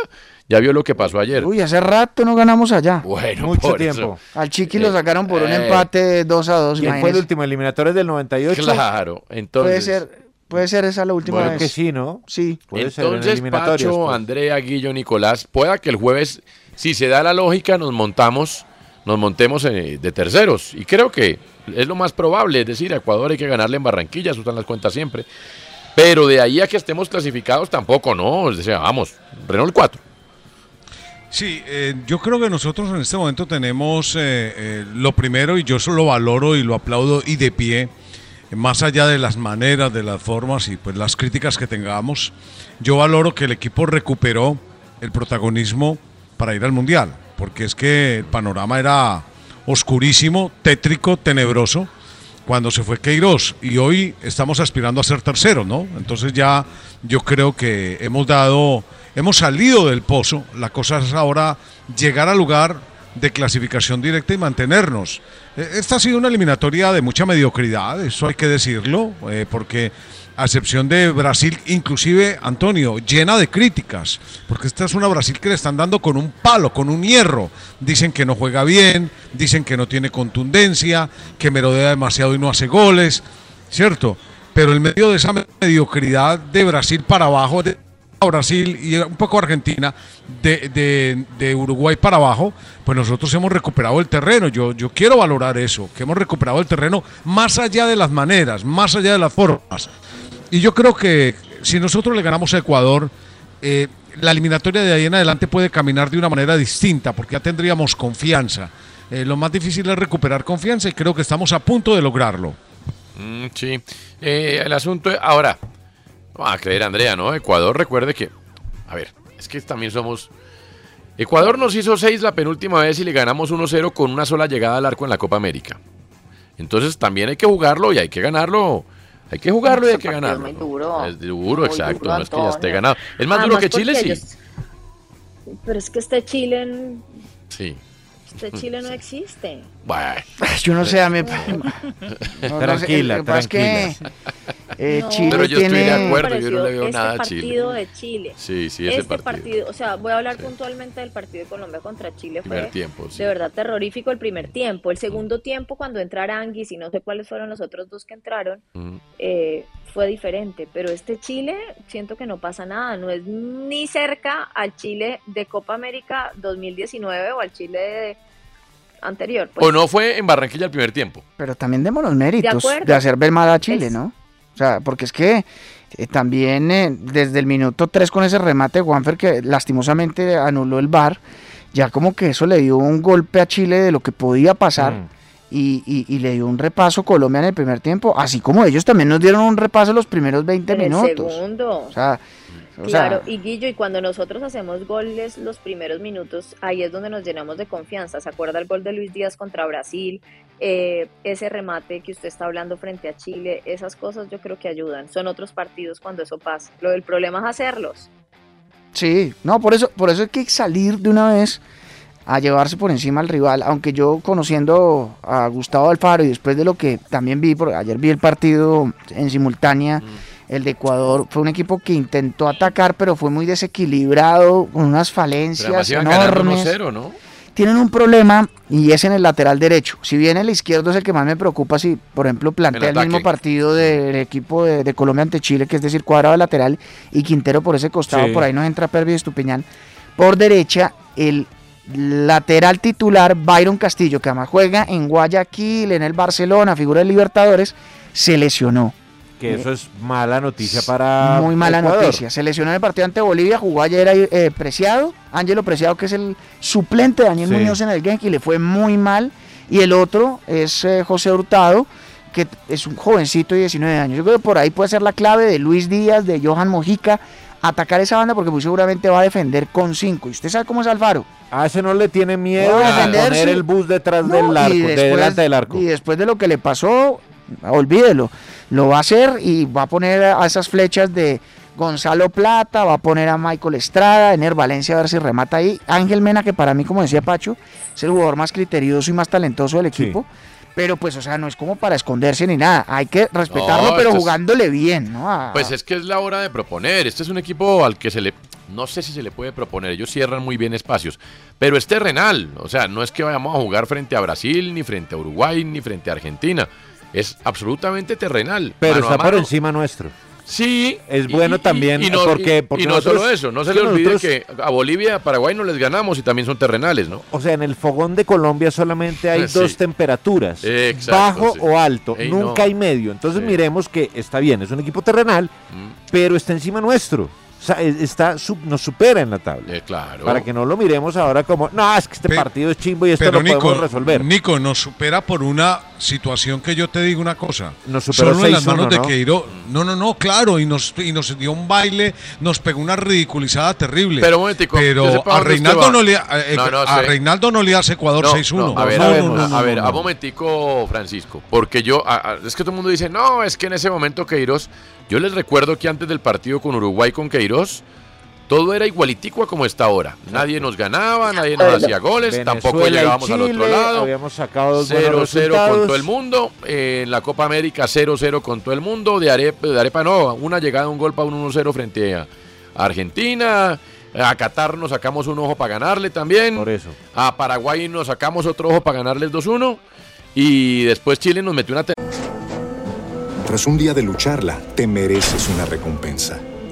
Ya vio lo que pasó ayer. Uy, hace rato no ganamos allá. Bueno, Mucho por tiempo. eso. Al Chiqui lo sacaron por un Eh. empate 2 a 2. ¿Quién fue el último eliminatorio del 98? Claro, entonces. Puede ser, puede ser esa la última Bueno, vez. que sí, ¿no? Sí. Puede ser en Entonces, eliminatorias, Pacho, pues. Andrea, Guillo, Nicolás, pueda que el jueves, si se da la lógica, nos montamos, nos montemos eh, de terceros. Y creo que es lo más probable, es decir, a Ecuador hay que ganarle en Barranquilla, eso están las cuentas siempre. Pero de ahí a que estemos clasificados tampoco, no. Es decir, vamos, Renault 4. Sí, eh, yo creo que nosotros en este momento tenemos eh, eh, lo primero, y yo eso lo valoro y lo aplaudo y de pie, más allá de las maneras, de las formas y pues las críticas que tengamos, yo valoro que el equipo recuperó el protagonismo para ir al Mundial, porque es que el panorama era oscurísimo, tétrico, tenebroso cuando se fue Queiroz y hoy estamos aspirando a ser tercero, ¿no? Entonces ya yo creo que hemos dado, hemos salido del pozo, la cosa es ahora llegar al lugar de clasificación directa y mantenernos. Eh, Esta ha sido una eliminatoria de mucha mediocridad, eso hay que decirlo, eh, porque a excepción de Brasil, inclusive Antonio, llena de críticas, porque esta es una Brasil que le están dando con un palo, con un hierro. Dicen que no juega bien, dicen que no tiene contundencia, que merodea demasiado y no hace goles, ¿cierto? Pero en medio de esa mediocridad de Brasil para abajo, de Brasil y un poco Argentina, de, de- de Uruguay para abajo, pues nosotros hemos recuperado el terreno. Yo, yo quiero valorar eso, que hemos recuperado el terreno más allá de las maneras, más allá de las formas. Y yo creo que si nosotros le ganamos a Ecuador, eh, la eliminatoria de ahí en adelante puede caminar de una manera distinta, porque ya tendríamos confianza. Eh, lo más difícil es recuperar confianza y creo que estamos a punto de lograrlo. Mm, sí. Eh, el asunto es, ahora, no a creer Andrea, ¿no? Ecuador, recuerde que, a ver, es que también somos... Ecuador nos hizo 6 la penúltima vez y le ganamos 1-0 con una sola llegada al arco en la Copa América. Entonces también hay que jugarlo y hay que ganarlo. Hay que jugarlo y hay que ganarlo. es muy duro. Es duro, Muy exacto. duro, no es que ya esté ganado. Es más Además, duro que Chile, sí. ellos- Pero es que este Chile, en- Sí. Este Chile no existe. Bueno. Yo no sé, a mí. Tranquila, que pasa es que, eh, No, Chile Pero yo estoy de tiene- acuerdo, yo no le veo este nada a Chile. partido de Chile. Sí, sí, ese este partido. o sea, voy a hablar puntualmente del partido de Colombia contra Chile. Primer Fue tiempo, sí. de verdad terrorífico el primer tiempo. El segundo tiempo, cuando entra Aranguis y no sé cuáles fueron los otros dos que entraron, Mm. eh, fue diferente. Pero este Chile, siento que no pasa nada. No es ni cerca al Chile de Copa América 2019 o al Chile de- anterior. pues. O no fue en Barranquilla el primer tiempo. Pero también demos los méritos de, hacer ver mal a Chile, Es- ¿no? O sea, porque es que eh, también eh, desde el minuto 3 con ese remate de Juanfer que lastimosamente anuló el VAR, ya como que eso le dio un golpe a Chile de lo que podía pasar. Mm. Y, y- y le dio un repaso Colombia en el primer tiempo, así como ellos también nos dieron un repaso los primeros 20 En el minutos. segundo. O sea, o sea, Claro, y Guillo, y cuando nosotros hacemos goles los primeros minutos, ahí es donde nos llenamos de confianza. ¿Se acuerda el gol de Luis Díaz contra Brasil? Eh, ese remate que usted está hablando frente a Chile, esas cosas yo creo que ayudan. Son otros partidos cuando eso pasa. Lo del problema es hacerlos. Sí, no, por eso, por eso hay que salir de una vez a llevarse por encima al rival, aunque yo conociendo a Gustavo Alfaro y después de lo que también vi, porque ayer vi el partido en simultánea, el de Ecuador, fue un equipo que intentó atacar, pero fue muy desequilibrado, con unas falencias enormes. 1-0, ¿no? Tienen un problema y es en el lateral derecho. Si bien el izquierdo es el que más me preocupa, si por ejemplo plantea el, mismo partido del equipo de, de Colombia ante Chile, que es decir, cuadrado de lateral y Quintero por ese costado, Sí. por ahí nos entra Pervis Estupiñán. Por derecha, el lateral titular Byron Castillo, que además juega en Guayaquil, en el Barcelona, figura de Libertadores, se lesionó. Que eso es mala noticia para Muy mala Ecuador. noticia. Se lesionó en el partido ante Bolivia, jugó ayer ahí, eh, Preciado, Ángelo Preciado, que es el suplente de Daniel Sí. Muñoz en el Genk, y le fue muy mal. Y el otro es eh, José Hurtado, que es un jovencito de 19 años. Yo creo que por ahí puede ser la clave de Luis Díaz, de Johan Mojica, atacar esa banda porque muy seguramente va a defender con 5. Y usted sabe cómo es Alfaro. A ese no le tiene miedo a a poner el bus detrás No, del arco, de después- delante del arco. Y después de lo que le pasó, olvídelo. Lo va a hacer y va a poner a esas flechas de Gonzalo Plata, va a poner a Michael Estrada, Ener Valencia a ver si remata ahí. Ángel Mena, que para mí, como decía Pacho, es el jugador más criterioso y más talentoso del equipo. Pero pues, o sea, no es como para esconderse ni nada. Hay que respetarlo, No, pero es- jugándole bien, ¿no? A- Pues es que es la hora de proponer. Este es un equipo al que se le. No sé si se le puede proponer. Ellos cierran muy bien espacios. Pero es terrenal. O sea, no es que vayamos a jugar frente a Brasil, ni frente a Uruguay, ni frente a Argentina. Es absolutamente terrenal. Pero está por encima nuestro. Sí. Es bueno y- también y no, porque, porque y no nosotros- solo eso. No se le olvide nosotros- que a Bolivia y a Paraguay no les ganamos y también son terrenales, ¿no? O sea, en el fogón de Colombia solamente hay Sí. dos temperaturas, Exacto, bajo sí. o alto, Ey, nunca no. hay medio. Entonces Sí. miremos que está bien, es un equipo terrenal, Mm. pero está encima nuestro. Sea, es- está, sub- nos supera en la tabla. Eh, claro. Para que no lo miremos ahora como, no, es que este Pe- partido es chimbo y esto Pero lo Nico, podemos resolver. Nico, nos supera por una situación que yo te digo una cosa. Nos superó Solo en las 6-1, manos de ¿no? Queiro. No, no, no, claro. Y nos, y nos dio un baile, nos pegó una ridiculizada terrible. Pero un momentico, Pero a Reinaldo, no le, a, eh, No, no, a. Reinaldo no le hace Ecuador No, 6-1. no, a ver, No, a ver, no, no, a ver, no. a momentico, Francisco, porque yo, a- a- es que todo el mundo dice, no, es que en ese momento Queiroz, yo les recuerdo que antes del partido con Uruguay con Queiroz, todo era igualitico a como está ahora. Nadie nos ganaba, nadie nos hacía goles, tampoco Venezuela llegábamos al otro lado. Habíamos sacado dos buenos 0-0 con todo el mundo. eh, en la Copa América 0-0 con todo el mundo. De Arepa, de Arepa no, una llegada, un gol para un 1-0 frente a Argentina. A Qatar nos sacamos un ojo para ganarle también. Por eso. A Paraguay nos sacamos otro ojo para ganarles 2-1. Y después Chile nos metió una... Tras un día de lucharla, te mereces una recompensa,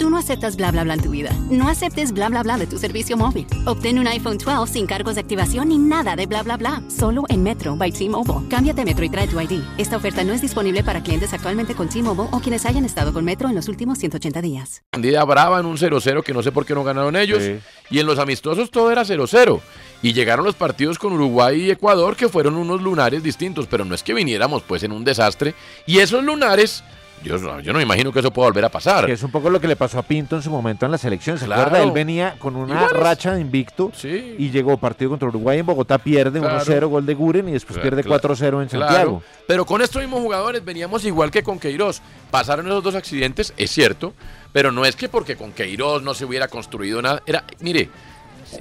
Tú no aceptas bla bla bla en tu vida. No aceptes bla bla bla de tu servicio móvil. Obtén un iPhone 12 sin cargos de activación ni nada de bla bla bla. Solo en Metro by T-Mobile. Cámbiate a Metro y trae tu ID. Esta oferta no es disponible para clientes actualmente con T-Mobile o quienes hayan estado con Metro en los últimos 180 días. Bandida brava en un 0-0 que no sé por qué no ganaron ellos. Y en los amistosos todo era 0-0. Y llegaron los partidos con Uruguay y Ecuador que fueron unos lunares distintos. Pero no es que viniéramos pues en un desastre. Y esos lunares, yo, no- yo no me imagino que eso pueda volver a pasar. Que es un poco lo que le pasó a Pinto en su momento en la selección. ¿Se Claro. acuerda? Él venía con una racha de invicto y llegó partido contra Uruguay en Bogotá, pierde Claro. 1-0, gol de Guren y después pierde 4-0 en Claro, Santiago. Pero con estos mismos jugadores veníamos igual que con Queiroz. Pasaron esos dos accidentes, es cierto, pero no es que porque con Queiroz no se hubiera construido nada. Era, mire,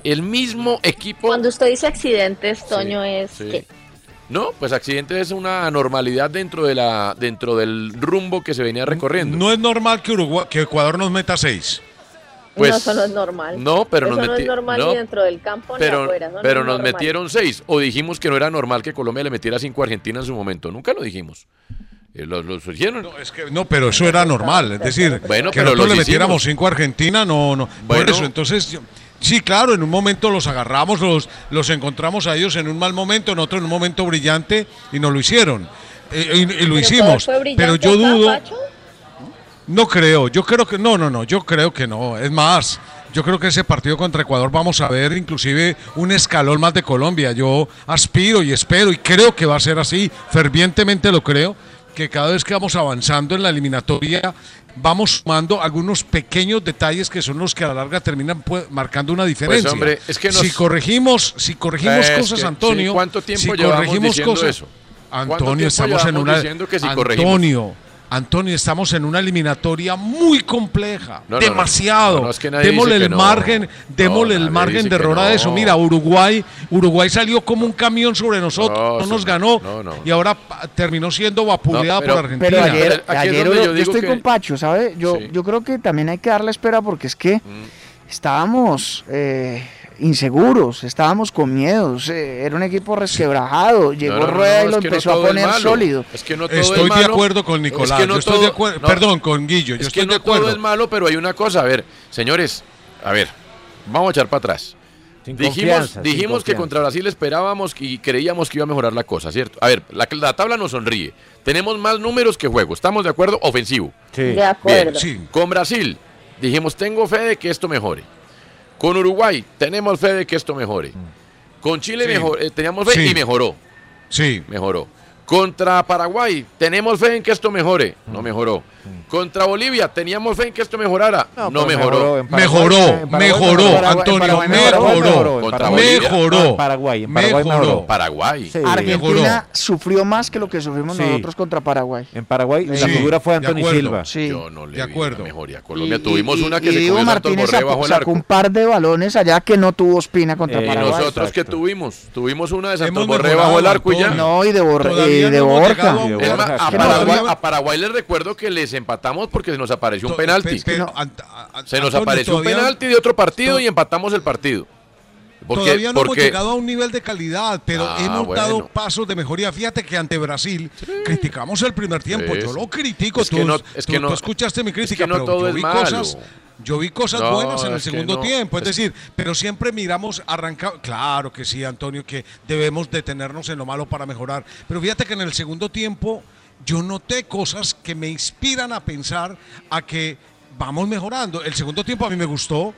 el mismo equipo. Cuando usted dice accidentes, Toño, es sí. que No, pues accidente es una anormalidad dentro de la dentro del rumbo que se venía recorriendo. No es normal que, Uruguay, que Ecuador nos meta 6. Pues, no, eso no es normal. no, pero eso nos no es normal no, ni dentro del campo ni Pero, afuera. eso no pero es nos normal. metieron seis. O dijimos que no era normal que Colombia le metiera cinco a Argentina en su momento. Nunca lo dijimos. Eh, Los, los hicieron. No, pero eso era normal. Es decir, Bueno, que pero nosotros le metiéramos hicimos. 5 a Argentina, no, no. Bueno. Por eso, entonces, yo- sí, claro, en un momento los agarramos, los, los encontramos a ellos en un mal momento, en otro en un momento brillante y nos lo hicieron. Eh, y, y lo Pero hicimos. Pero yo dudo. Pacho. No creo, yo creo que no, no, no, yo creo que no. Es más, yo creo que ese partido contra Ecuador vamos a ver inclusive un escalón más de Colombia. Yo aspiro y espero y creo que va a ser así, fervientemente lo creo, que cada vez que vamos avanzando en la eliminatoria vamos sumando algunos pequeños detalles que son los que a la larga terminan pues, marcando una diferencia. hombre, es que nos- si corregimos, si corregimos Es cosas, que, Antonio, sí, ¿cuánto tiempo si corregimos cosas, eso? ¿Cuánto Antonio, estamos en una diciendo que si corregimos? Antonio, estamos en una eliminatoria muy compleja, No, demasiado. No, no, es que nadie démosle el que no. margen, démosle el margen de error a eso. Mira, Uruguay, Uruguay salió como un camión sobre nosotros, no, nos ganó no, no. y ahora terminó siendo vapuleada No, pero- por Argentina. Pero ayer, Aquí es ayer donde yo, yo digo estoy que- con Pacho, ¿sabe? Yo, yo creo que también hay que darle espera porque es que estábamos eh, inseguros, estábamos con miedos, eh, era un equipo resquebrajado, llegó No, no, no, Rueda no, y lo empezó a poner malo. sólido. Es que no todo Estoy es de acuerdo con Nicolás, Es que no yo estoy de todo- acuerdo, no. perdón, con Guillo, yo es estoy que de no todo acuerdo. es malo, pero hay una cosa. A ver, señores, a ver, vamos a echar para atrás. Sin dijimos dijimos que contra Brasil esperábamos y creíamos que iba a mejorar la cosa, ¿cierto? A ver, la, la tabla nos sonríe. Tenemos más números que juego. ¿Estamos de acuerdo? Ofensivo. Sí. De acuerdo. Sí. Con Brasil, dijimos, tengo fe de que esto mejore. Con Uruguay, tenemos fe de que esto mejore. Con Chile, Sí. mejor, eh, teníamos fe Sí. y mejoró. Sí. Mejoró. Contra Paraguay, tenemos fe en que esto mejore. No mejoró. Contra Bolivia, teníamos fe en que esto mejorara. No, pero mejoró. mejoró, Mejoró, mejoró, mejoró. Antonio, mejoró, mejoró. Contra Paraguay-. No, Mejoró. en Paraguay, Mejoró. Sí. Argentina sufrió más que lo que sufrimos Sí. nosotros contra Paraguay. En Paraguay la Sí, figura fue acuerdo. Silva. Sí. Yo no le De acuerdo. la mejoría. Colombia Y- tuvimos y- una que y se Diego comió Martínez sacó, bajo el sacó arco. un par de balones allá que no tuvo Espina contra Eh, Paraguay. Nosotros que tuvimos, tuvimos una de Santos Borré bajo el arco y ya. Antonio. No, y de, no Borja. a Paraguay les recuerdo que les empatamos porque se nos apareció un penalti. pe- pero, no. Ant- a- a- Se nos Antonio, apareció un penalti de otro partido y empatamos el partido. Porque, Todavía no porque hemos llegado a un nivel de calidad, pero Ah, hemos bueno. dado pasos de mejoría. Fíjate que ante Brasil criticamos el primer tiempo. Sí, Yo lo critico. Es tú, que no- es tú- que no- tú escuchaste mi es que crítica, no pero todo yo es vi malo. cosas. Yo vi cosas No, buenas en el es segundo no. tiempo, es Es- decir, pero siempre miramos arrancado. Claro que sí, Antonio, que debemos detenernos en lo malo para mejorar. Pero fíjate que en el segundo tiempo yo noté cosas que me inspiran a pensar a que vamos mejorando. El segundo tiempo a mí me gustó.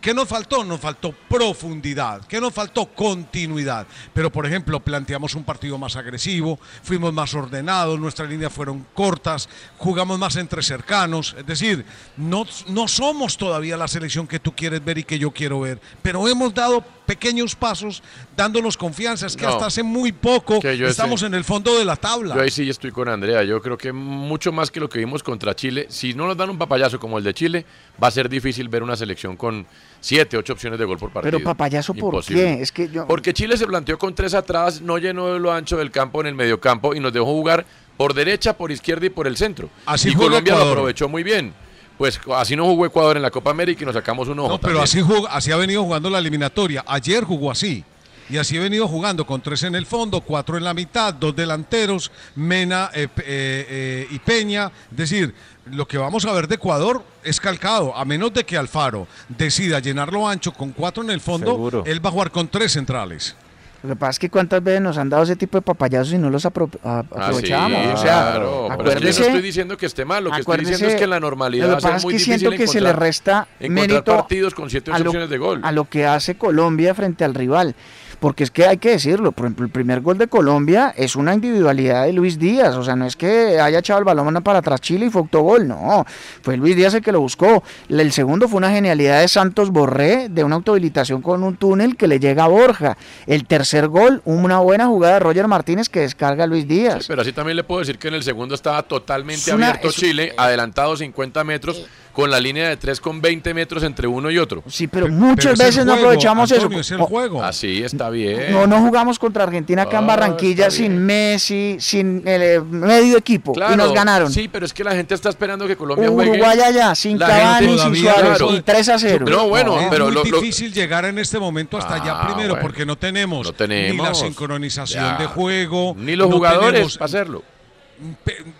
¿Qué nos faltó? Nos faltó profundidad. ¿Qué nos faltó? Continuidad. Pero, por ejemplo, planteamos un partido más agresivo, fuimos más ordenados, nuestras líneas fueron cortas, jugamos más entre cercanos. Es decir, no, no somos todavía la selección que tú quieres ver y que yo quiero ver, pero hemos dado pequeños pasos dándonos confianza. Es que No. hasta hace muy poco estamos en el fondo de la tabla. Yo ahí sí estoy con Andrea. Yo creo que mucho más que lo que vimos contra Chile, si no nos dan un papayazo como el de Chile, va a ser difícil ver una selección con siete, ocho opciones de gol por partido. Pero papayazo, ¿por Imposible. qué? Es que yo... Porque Chile se planteó con tres atrás, no llenó lo ancho del campo en el mediocampo y nos dejó jugar por derecha, por izquierda y por el centro. Así y Colombia lo aprovechó muy bien. Pues así no jugó Ecuador en la Copa América y nos sacamos un ojo. No, pero así, jug- así ha venido jugando la eliminatoria. Ayer jugó así. Y así ha venido jugando con tres en el fondo, cuatro en la mitad, dos delanteros, Mena eh, eh, eh, y Peña. Es decir, lo que vamos a ver de Ecuador es calcado, a menos de que Alfaro decida llenarlo ancho con cuatro en el fondo, Seguro. él va a jugar con tres centrales. Lo que pasa es que cuántas veces nos han dado ese tipo de papayazos y no los apro- a- Ah, sí, aprovechamos. o sea, claro. Yo no estoy diciendo que esté mal, lo que estoy diciendo es que en la normalidad lo que pasa es muy que siento que se le resta mérito partidos con siete a lo, opciones de gol. a lo que hace Colombia frente al rival. Porque es que hay que decirlo, por ejemplo, el primer gol de Colombia es una individualidad de Luis Díaz, o sea, no es que haya echado el balón para atrás Chile y fue autogol, no, fue Luis Díaz el que lo buscó. El segundo fue una genialidad de Santos Borré, de una autohabilitación con un túnel que le llega a Borja. El tercer gol, una buena jugada de Roger Martínez que descarga a Luis Díaz. Pero así también le puedo decir que en el segundo estaba totalmente una- abierto es- Chile, adelantado 50 metros, con la línea de 3 con 20 metros entre uno y otro. Sí, pero muchas veces no aprovechamos eso. O- Así está bien. No, no jugamos contra Argentina acá en Ah, Barranquilla está sin Messi, sin el eh, medio equipo. Claro, y nos ganaron. Sí, pero es que la gente está esperando que Colombia juegue. Uruguay allá, sin Cavani, sin Suárez, claro. y 3 a 0. No, bueno, es pero muy lo- lo- difícil llegar en este momento hasta allá Ah, primero bueno. porque no tenemos, No tenemos. ni la sincronización Ya. de juego, Ni los no jugadores tenemos- para hacerlo.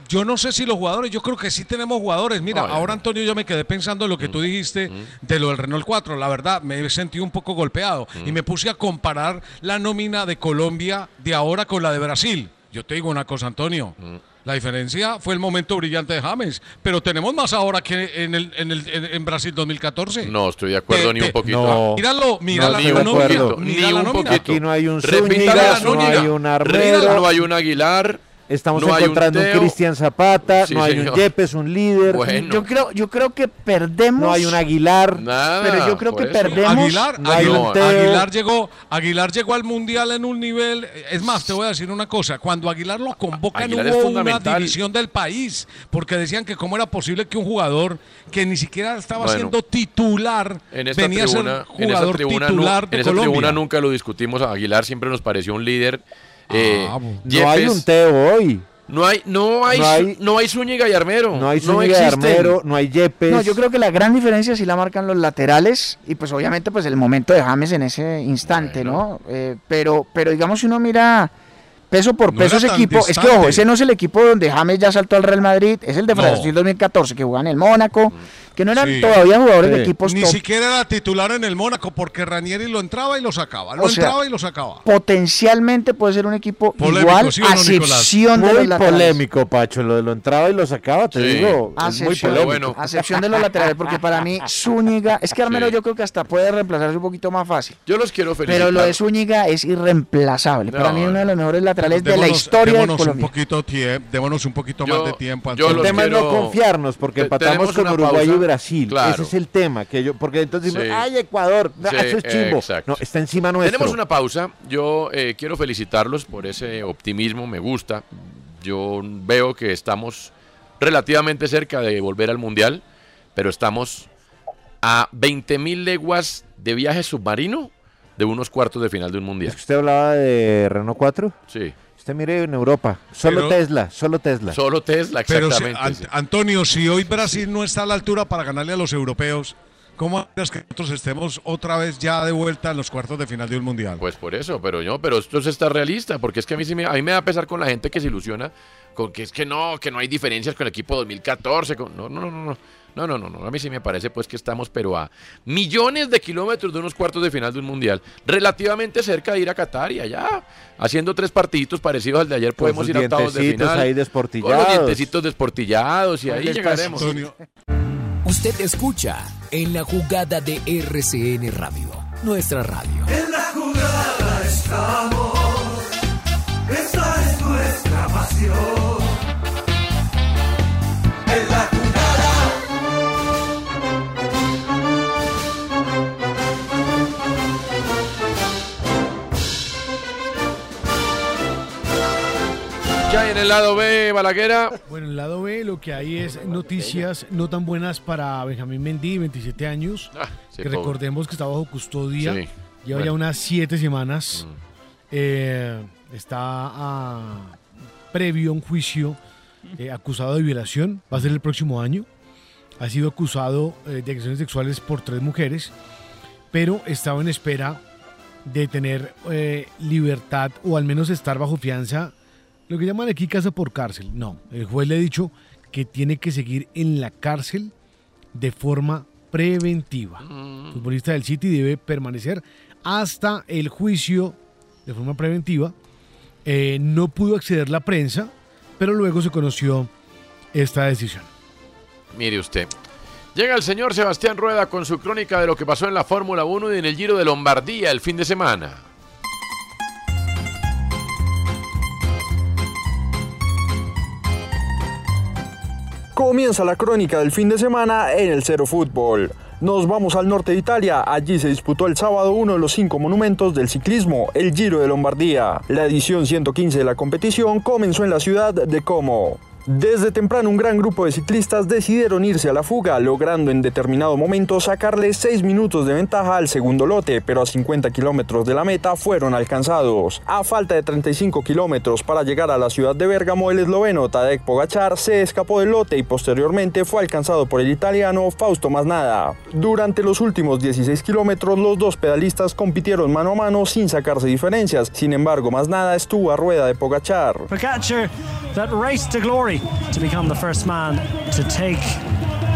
Yo no sé si los jugadores, yo creo que sí tenemos jugadores. Mira, ahora Antonio, yo me quedé pensando en lo que tú dijiste de lo del Renault 4. La verdad, me sentido un poco golpeado y me puse a comparar la nómina de Colombia de ahora con la de Brasil. Yo te digo una cosa, Antonio. La diferencia fue el momento brillante de James, pero tenemos más ahora que en, el, en, el, en, en Brasil 2014. No, estoy de acuerdo Te- ni un poquito. No. Míralo, mira No la estoy de nómina, mira Ni la un nómina. poquito. Aquí no hay un Zúñiga, no hay un. No hay un Aguilar. Estamos no encontrando un, Teo. Cristian Zapata, Sí, no hay un. Yepes, un líder. Bueno. Yo creo, yo creo que perdemos. No hay un Aguilar. Nada. Pero yo creo que eso. perdemos. Aguilar, No hay Aguilar, un Teo. Aguilar llegó, Aguilar llegó al mundial en un nivel. Es más, te voy a decir una cosa. Cuando Aguilar lo convocan, Aguilar hubo una división del país. Porque decían que cómo era posible que un jugador que ni siquiera estaba Bueno. siendo titular En esta venía tribuna, a ser en esa jugador tribuna, nu- titular de en esa Colombia. tribuna nunca lo discutimos. A Aguilar siempre nos pareció un líder. Eh, Ah. No hay un Teo hoy. No hay, no hay, No hay- no hay Zúñiga y Armero. No hay Zúñiga existen. Armero, no hay Yepes. No, yo creo que la gran diferencia sí la marcan los laterales y pues obviamente pues el momento de James en ese instante, ¿no? Eh, pero, pero digamos si uno mira peso por peso ese equipo, es que ojo, ese no es el equipo donde James ya saltó al Real Madrid, es el de No. Brasil 2014 que jugaba en el Mónaco, que no eran Sí. todavía jugadores de equipos Ni top. siquiera era titular en el Mónaco porque Ranieri lo entraba y lo sacaba. Lo O sea, entraba y lo sacaba. Potencialmente puede ser un equipo Polémico, igual, ¿sí no, a excepción de Muy los laterales. polémico, Pacho, lo de lo entraba y lo sacaba, te Sí. digo, es muy excepción, polémico. a excepción de los laterales, porque para mí Zúñiga, es que Armero Sí. yo creo que hasta puede reemplazarse un poquito más fácil. Yo los quiero felicitar. Pero lo de Zúñiga es irreemplazable. para mí es uno de los mejores laterales de la Démonos- historia de démonos un Colombia. poquito démonos un poquito Yo- más de tiempo. yo el tema es no confiarnos, porque empatamos con Uruguay y Brasil. Claro. Ese es el tema, que yo, porque entonces Sí. ay, Ecuador, ah, Sí, eso es chimbo. exacto. No, está encima nuestro. Tenemos una pausa. Yo eh, quiero felicitarlos por ese optimismo, me gusta. Yo veo que estamos relativamente cerca de volver al Mundial, pero estamos a 20.000 leguas de viaje submarino de unos cuartos de final de un Mundial. ¿Usted hablaba de Renault 4? Sí. Usted mire en Europa, solo Pero- Tesla, solo Tesla. Solo Tesla, Pero si- exactamente. An- sí. Antonio, si hoy Brasil no está a la altura para ganarle a los europeos, ¿cómo es que nosotros estemos otra vez ya de vuelta en los cuartos de final de un mundial? Pues por eso, pero yo, pero esto se está realista, porque es que a mí, sí me, a mí me da pesar con la gente que se ilusiona con que es que no, que no hay diferencias con el equipo 2014. con- no, no, no, no, no, no, no, no, a mí sí me parece pues que estamos pero a millones de kilómetros de unos cuartos de final de un mundial, relativamente cerca de ir a Qatar y allá, haciendo tres partiditos parecidos al de ayer, Con podemos sus ir a octavos de dientecitos final. ahí Con desportillados. los dientecitos desportillados y Con ahí llegaremos. Antonio, Usted escucha en la jugada de RCN Radio, nuestra radio. En la jugada estamos, esa es nuestra pasión. En la En el lado B, Balaguera. Bueno, en el lado B lo que hay es noticias no tan buenas para Benjamín Mendy, 27 años, Ah, sí, que pobre. recordemos que está bajo custodia, Sí, lleva ya bueno. Mm. unas siete semanas, eh, está a- previo a un juicio eh, acusado de violación, va a ser el próximo año, ha sido acusado eh, de agresiones sexuales por tres mujeres, pero estaba en espera de tener libertad o al menos estar bajo fianza, lo que llaman aquí casa por cárcel. No, el juez le ha dicho que tiene que seguir en la cárcel de forma preventiva. El futbolista del City debe permanecer hasta el juicio de forma preventiva. Eh, no pudo acceder la prensa, pero luego se conoció esta decisión. Mire usted. Llega el señor Sebastián Rueda con su crónica de lo que pasó en la Fórmula 1 y en el Giro de Lombardía el fin de semana. Comienza la crónica del fin de semana en el Cero Fútbol. Nos vamos al norte de Italia. Allí se disputó el sábado uno de los cinco monumentos del ciclismo, el Giro de Lombardía. La edición 115 de la competición comenzó en la ciudad de Como. Desde temprano un gran grupo de ciclistas decidieron irse a la fuga, logrando en determinado momento sacarle 6 minutos de ventaja al segundo lote, pero a 50 kilómetros de la meta fueron alcanzados. A falta de 35 kilómetros para llegar a la ciudad de Bérgamo, el esloveno Tadej Pogachar se escapó del lote y posteriormente fue alcanzado por el italiano Fausto Masnada. Durante los últimos 16 kilómetros, los dos pedalistas compitieron mano a mano sin sacarse diferencias. Sin embargo, Masnada estuvo a rueda de Pogachar. Pogacar to become the first man to take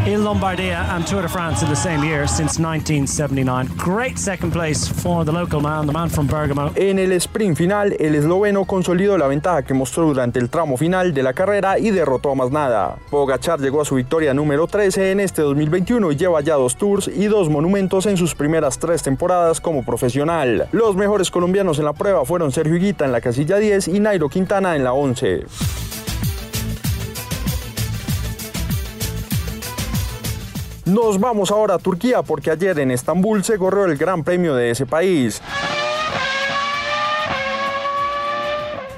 Il Lombardia and Tour de France in the same year since 1979. Great second place for the local man, the man from Bergamo. En el sprint final, el esloveno consolidó la ventaja que mostró durante el tramo final de la carrera y derrotó a Masnada. Pogachar llegó a su victoria número 13 en este 2021 y lleva ya dos tours y dos monumentos en sus primeras tres temporadas como profesional. Los mejores colombianos en la prueba fueron Sergio Higuita en la casilla 10 y Nairo Quintana en la 11. Nos vamos ahora a Turquía porque ayer en Estambul se corrió el Gran Premio de ese país.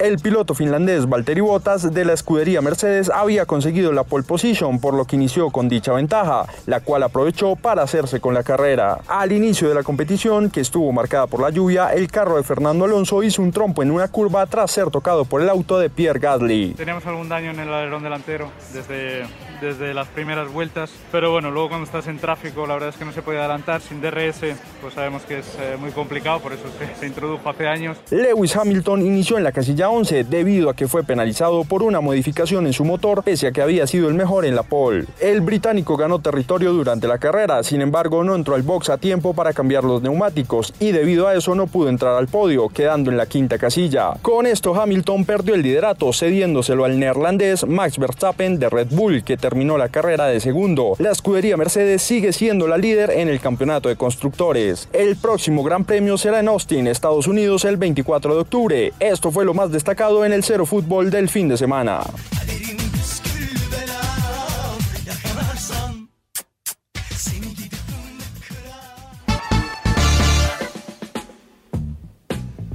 El piloto finlandés Valtteri Bottas de la escudería Mercedes había conseguido la pole position, por lo que inició con dicha ventaja, la cual aprovechó para hacerse con la carrera. Al inicio de la competición, que estuvo marcada por la lluvia, el carro de Fernando Alonso hizo un trompo en una curva tras ser tocado por el auto de Pierre Gasly. Teníamos algún daño en el alerón delantero desde, desde las primeras vueltas, pero bueno, luego cuando estás en tráfico la verdad es que no se puede adelantar. Sin DRS pues sabemos que es eh, muy complicado, por eso se, se introdujo hace años. Lewis Hamilton inició en la casilla 11 debido a que fue penalizado por una modificación en su motor pese a que había sido el mejor en la pole. El británico ganó territorio durante la carrera, sin embargo no entró al box a tiempo para cambiar los neumáticos y debido a eso no pudo entrar al podio, quedando en la quinta casilla. Con esto Hamilton perdió el liderato cediéndoselo al neerlandés Max Verstappen de Red Bull que terminó la carrera de segundo. La escudería Mercedes sigue siendo la líder en el campeonato de constructores. El próximo Gran Premio será en Austin, Estados Unidos el 24 de octubre. Esto fue lo más destacado en el Cero Fútbol del fin de semana.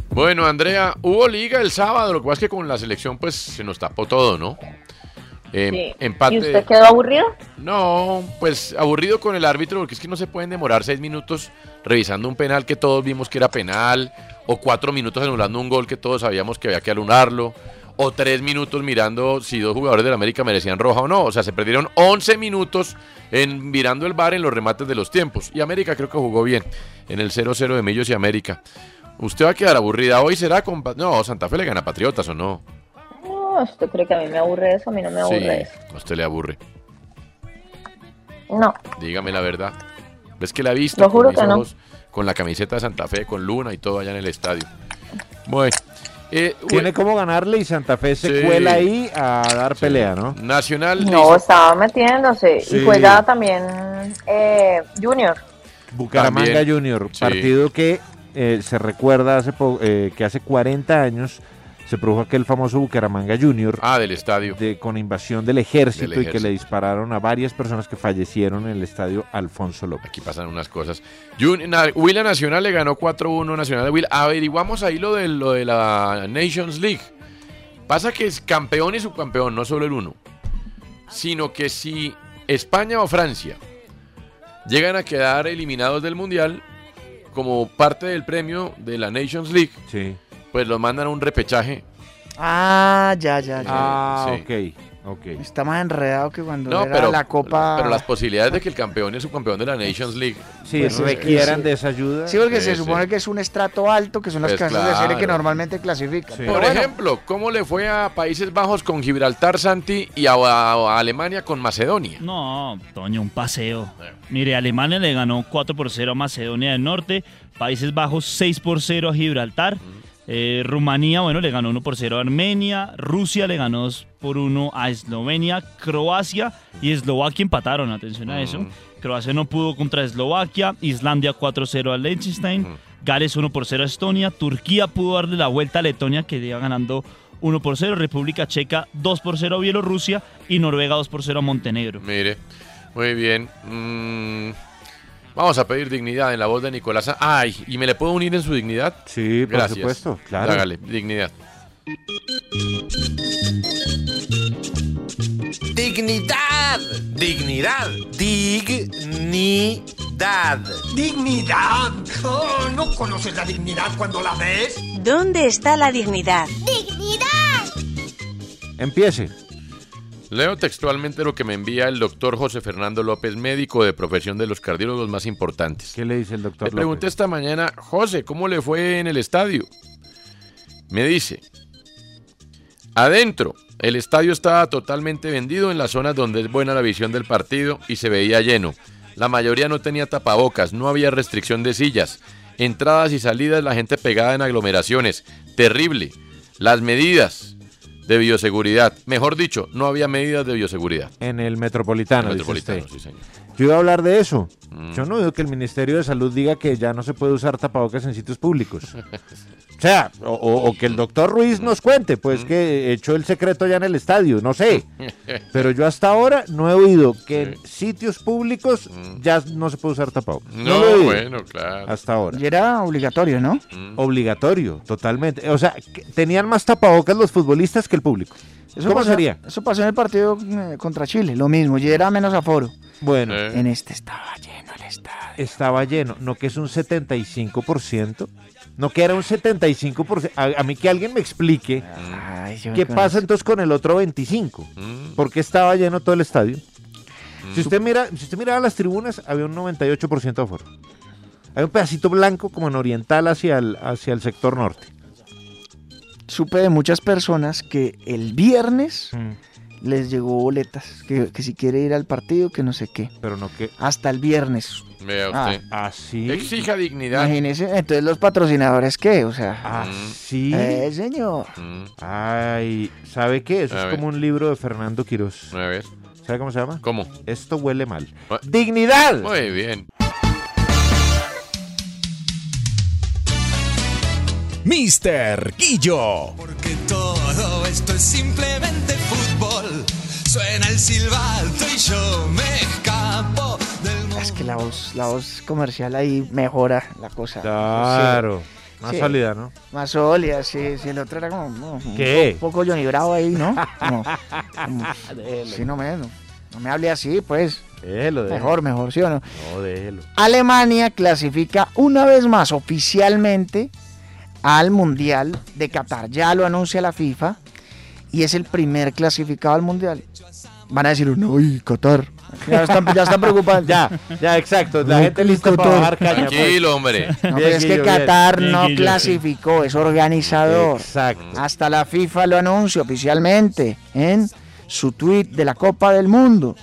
Bueno, Andrea, hubo liga el sábado, lo que pasa es que con la selección pues se nos tapó todo, ¿no? Eh, Sí. Empate. ¿Y usted quedó aburrido? No, pues aburrido con el árbitro porque es que no se pueden demorar seis minutos revisando un penal que todos vimos que era penal, o cuatro minutos anulando un gol que todos sabíamos que había que anularlo, o tres minutos mirando si dos jugadores de la América merecían roja o no. O sea, se perdieron 11 minutos en mirando el bar en los remates de los tiempos. Y América creo que jugó bien en el 0-0 de Millos y América. Usted va a quedar aburrida hoy, será con... No, Santa Fe le gana a Patriotas o no. No, ¿usted cree que a mí me aburre eso? A mí no me aburre Sí, eso. a usted le aburre. No. Dígame la verdad. ¿Ves que la he visto? Lo juro con que no. ojos, Con la camiseta de Santa Fe, con Luna y todo allá en el estadio. Bueno. eh, Tiene como ganarle y Santa Fe se Sí. cuela ahí a dar pelea, ¿no? Nacional No, estaba metiéndose. Sí. Y juega también eh, Junior. Bucaramanga También, Junior, sí. partido que eh, se recuerda hace po- eh, que hace 40 años se produjo aquel famoso Bucaramanga Junior. Ah, del estadio. De, con invasión del ejército, Del y que le dispararon a varias personas que fallecieron en el estadio Alfonso López. Aquí pasan unas cosas. Huila Nacional le ganó 4-1 Nacional de Huila. Averiguamos ahí lo de, lo de la Nations League. Pasa que es campeón y subcampeón, no solo el uno. Sino que si España o Francia llegan a quedar eliminados del Mundial, como parte del premio de la Nations League, pues los mandan a un repechaje. Ah, ya, ya, ya. Ah, Sí. ok, ok. Está más enredado que cuando No, era pero, la Copa. pero las posibilidades de que el campeón y el subcampeón de la Nations League Sí, pues, requieran eh, de esa ayuda. Sí, porque Sí, se sí. supone que es un estrato alto, que son las Pues clases de serie que normalmente clasifican. Por bueno, ejemplo, ¿cómo le fue a Países Bajos con Gibraltar, Santi, y a, a- a Alemania con Macedonia? No, Toño, un paseo. Mire, Alemania le ganó 4 por 0 a Macedonia del Norte, Países Bajos 6 por 0 a Gibraltar, eh, Rumanía, bueno, le ganó 1 por 0 a Armenia, Rusia le ganó 2 por 1 a Eslovenia, Croacia y Eslovaquia empataron, atención a eso. Croacia no pudo contra Eslovaquia, Islandia 4-0 a Liechtenstein, Gales 1 por 0 a Estonia, Turquía pudo darle la vuelta a Letonia que iba ganando 1 por 0, República Checa 2 por 0 a Bielorrusia y Noruega 2 por 0 a Montenegro. Mire, muy bien. Mm, vamos a pedir dignidad en la voz de Nicolás. Ay, ¿y me le puedo unir en su dignidad? Sí, por Gracias. supuesto, claro. Hágale, dignidad. Dignidad, dignidad, dignidad. ¡Dignidad! Oh, ¿No conoces la dignidad cuando la ves? ¿Dónde está la dignidad? ¡Dignidad! Empiece. Leo textualmente lo que me envía el doctor José Fernando López, médico de profesión de los cardiólogos más importantes. ¿Qué le dice el doctor Le pregunté esta mañana, José, ¿cómo le fue en el estadio? Me dice, adentro, el estadio estaba totalmente vendido en las zonas donde es buena la visión del partido y se veía lleno. La mayoría no tenía tapabocas, no había restricción de sillas. Entradas y salidas, la gente pegada en aglomeraciones. Terrible. Las medidas de bioseguridad. Mejor dicho, no había medidas de bioseguridad. En el Metropolitano. El dice Metropolitano, usted. sí, señor. Yo iba a hablar de eso. Mm. Yo no veo que el Ministerio de Salud diga que ya no se puede usar tapabocas en sitios públicos. O sea, o, o- o que el doctor Ruiz nos cuente, Mm. pues que echó el secreto ya en el estadio, no sé. Pero yo hasta ahora no he oído que en sitios públicos ya no se puede usar tapabocas. Mm. No, lo bueno, claro. Hasta ahora. y era obligatorio, ¿no? Obligatorio, totalmente. O sea, que tenían más tapabocas los futbolistas que el público. ¿Cómo pasó, sería? Eso pasó en el partido eh, contra Chile, lo mismo, y era menos aforo. Bueno, En este estaba lleno el estadio. estaba lleno, no que es un 75%, no que era un 75%. A, a mí que alguien me explique yo qué con pasa entonces con el otro 25%. ¿Por qué estaba lleno todo el estadio? Si usted mira, si usted miraba las tribunas, había un 98% de aforo. Hay un pedacito blanco como en oriental hacia el, hacia el sector norte. supe de muchas personas que el viernes Mm. Les llegó boletas, que, que si quiere ir al partido, que no sé qué. Pero no que... Hasta el viernes. Vea Ah. usted. Así. Exija dignidad. Imagínese, entonces los patrocinadores, ¿qué? O sea... Así. Eh, señor. Ay, ¿sabe qué? Eso A es ver. como un libro de Fernando Quiroz. A ver. ¿Sabe cómo se llama? ¿Cómo? Esto huele mal. Ah. ¡Dignidad! Muy bien. Mr. Guillo. Porque todo esto es simplemente yo me escapo del Es que la voz, la voz comercial ahí mejora la cosa. Claro. Sí. Más Sí. sólida, ¿no? Más sólida, sí. sí el otro era como... no, un ¿Qué? po- poco Johnny Bravo ahí, ¿no? Como, como- sí, no me, no, no me hable así, pues. Déjelo, déjelo. Mejor, mejor, ¿sí o no? No, déjelo. Alemania clasifica una vez más oficialmente al Mundial de Qatar. Ya lo anuncia la FIFA y es el primer clasificado al Mundial. Van a decir, no, uy, Qatar. Ya están, ya están preocupados. Ya, ya, exacto. La Uy, gente lista para bajar caña. pues. Tranquilo, hombre. No, pero Bien, es que. Qatar Bien, no clasificó, es organizador. Exacto. Hasta la FIFA lo anuncia oficialmente en su tweet de la Copa del Mundo.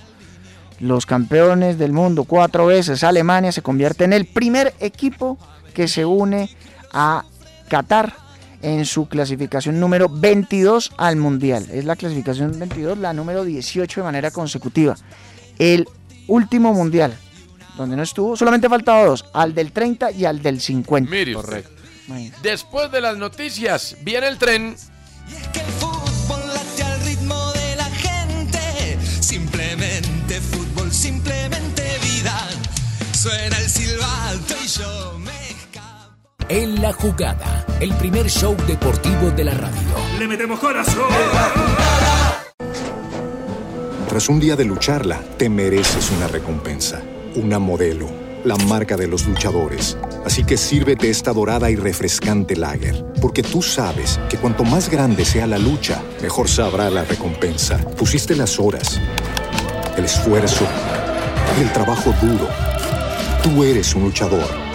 Los campeones del mundo cuatro veces, Alemania se convierte en el primer equipo que se une a Qatar en su clasificación número 22 al Mundial. Es la clasificación 22, la número 18 de manera consecutiva. El último Mundial, donde no estuvo, solamente faltaba dos, al del 30 y al del 50. Mire usted. Después de las noticias, viene el tren. En la jugada, el primer show deportivo de la radio. Le metemos corazón. Tras un día de lucharla, te mereces una recompensa, una modelo, la marca de los luchadores. Así que sírvete esta dorada y refrescante lager, porque tú sabes que cuanto más grande sea la lucha, mejor sabrá la recompensa. Pusiste las horas, el esfuerzo, el trabajo duro. Tú eres un luchador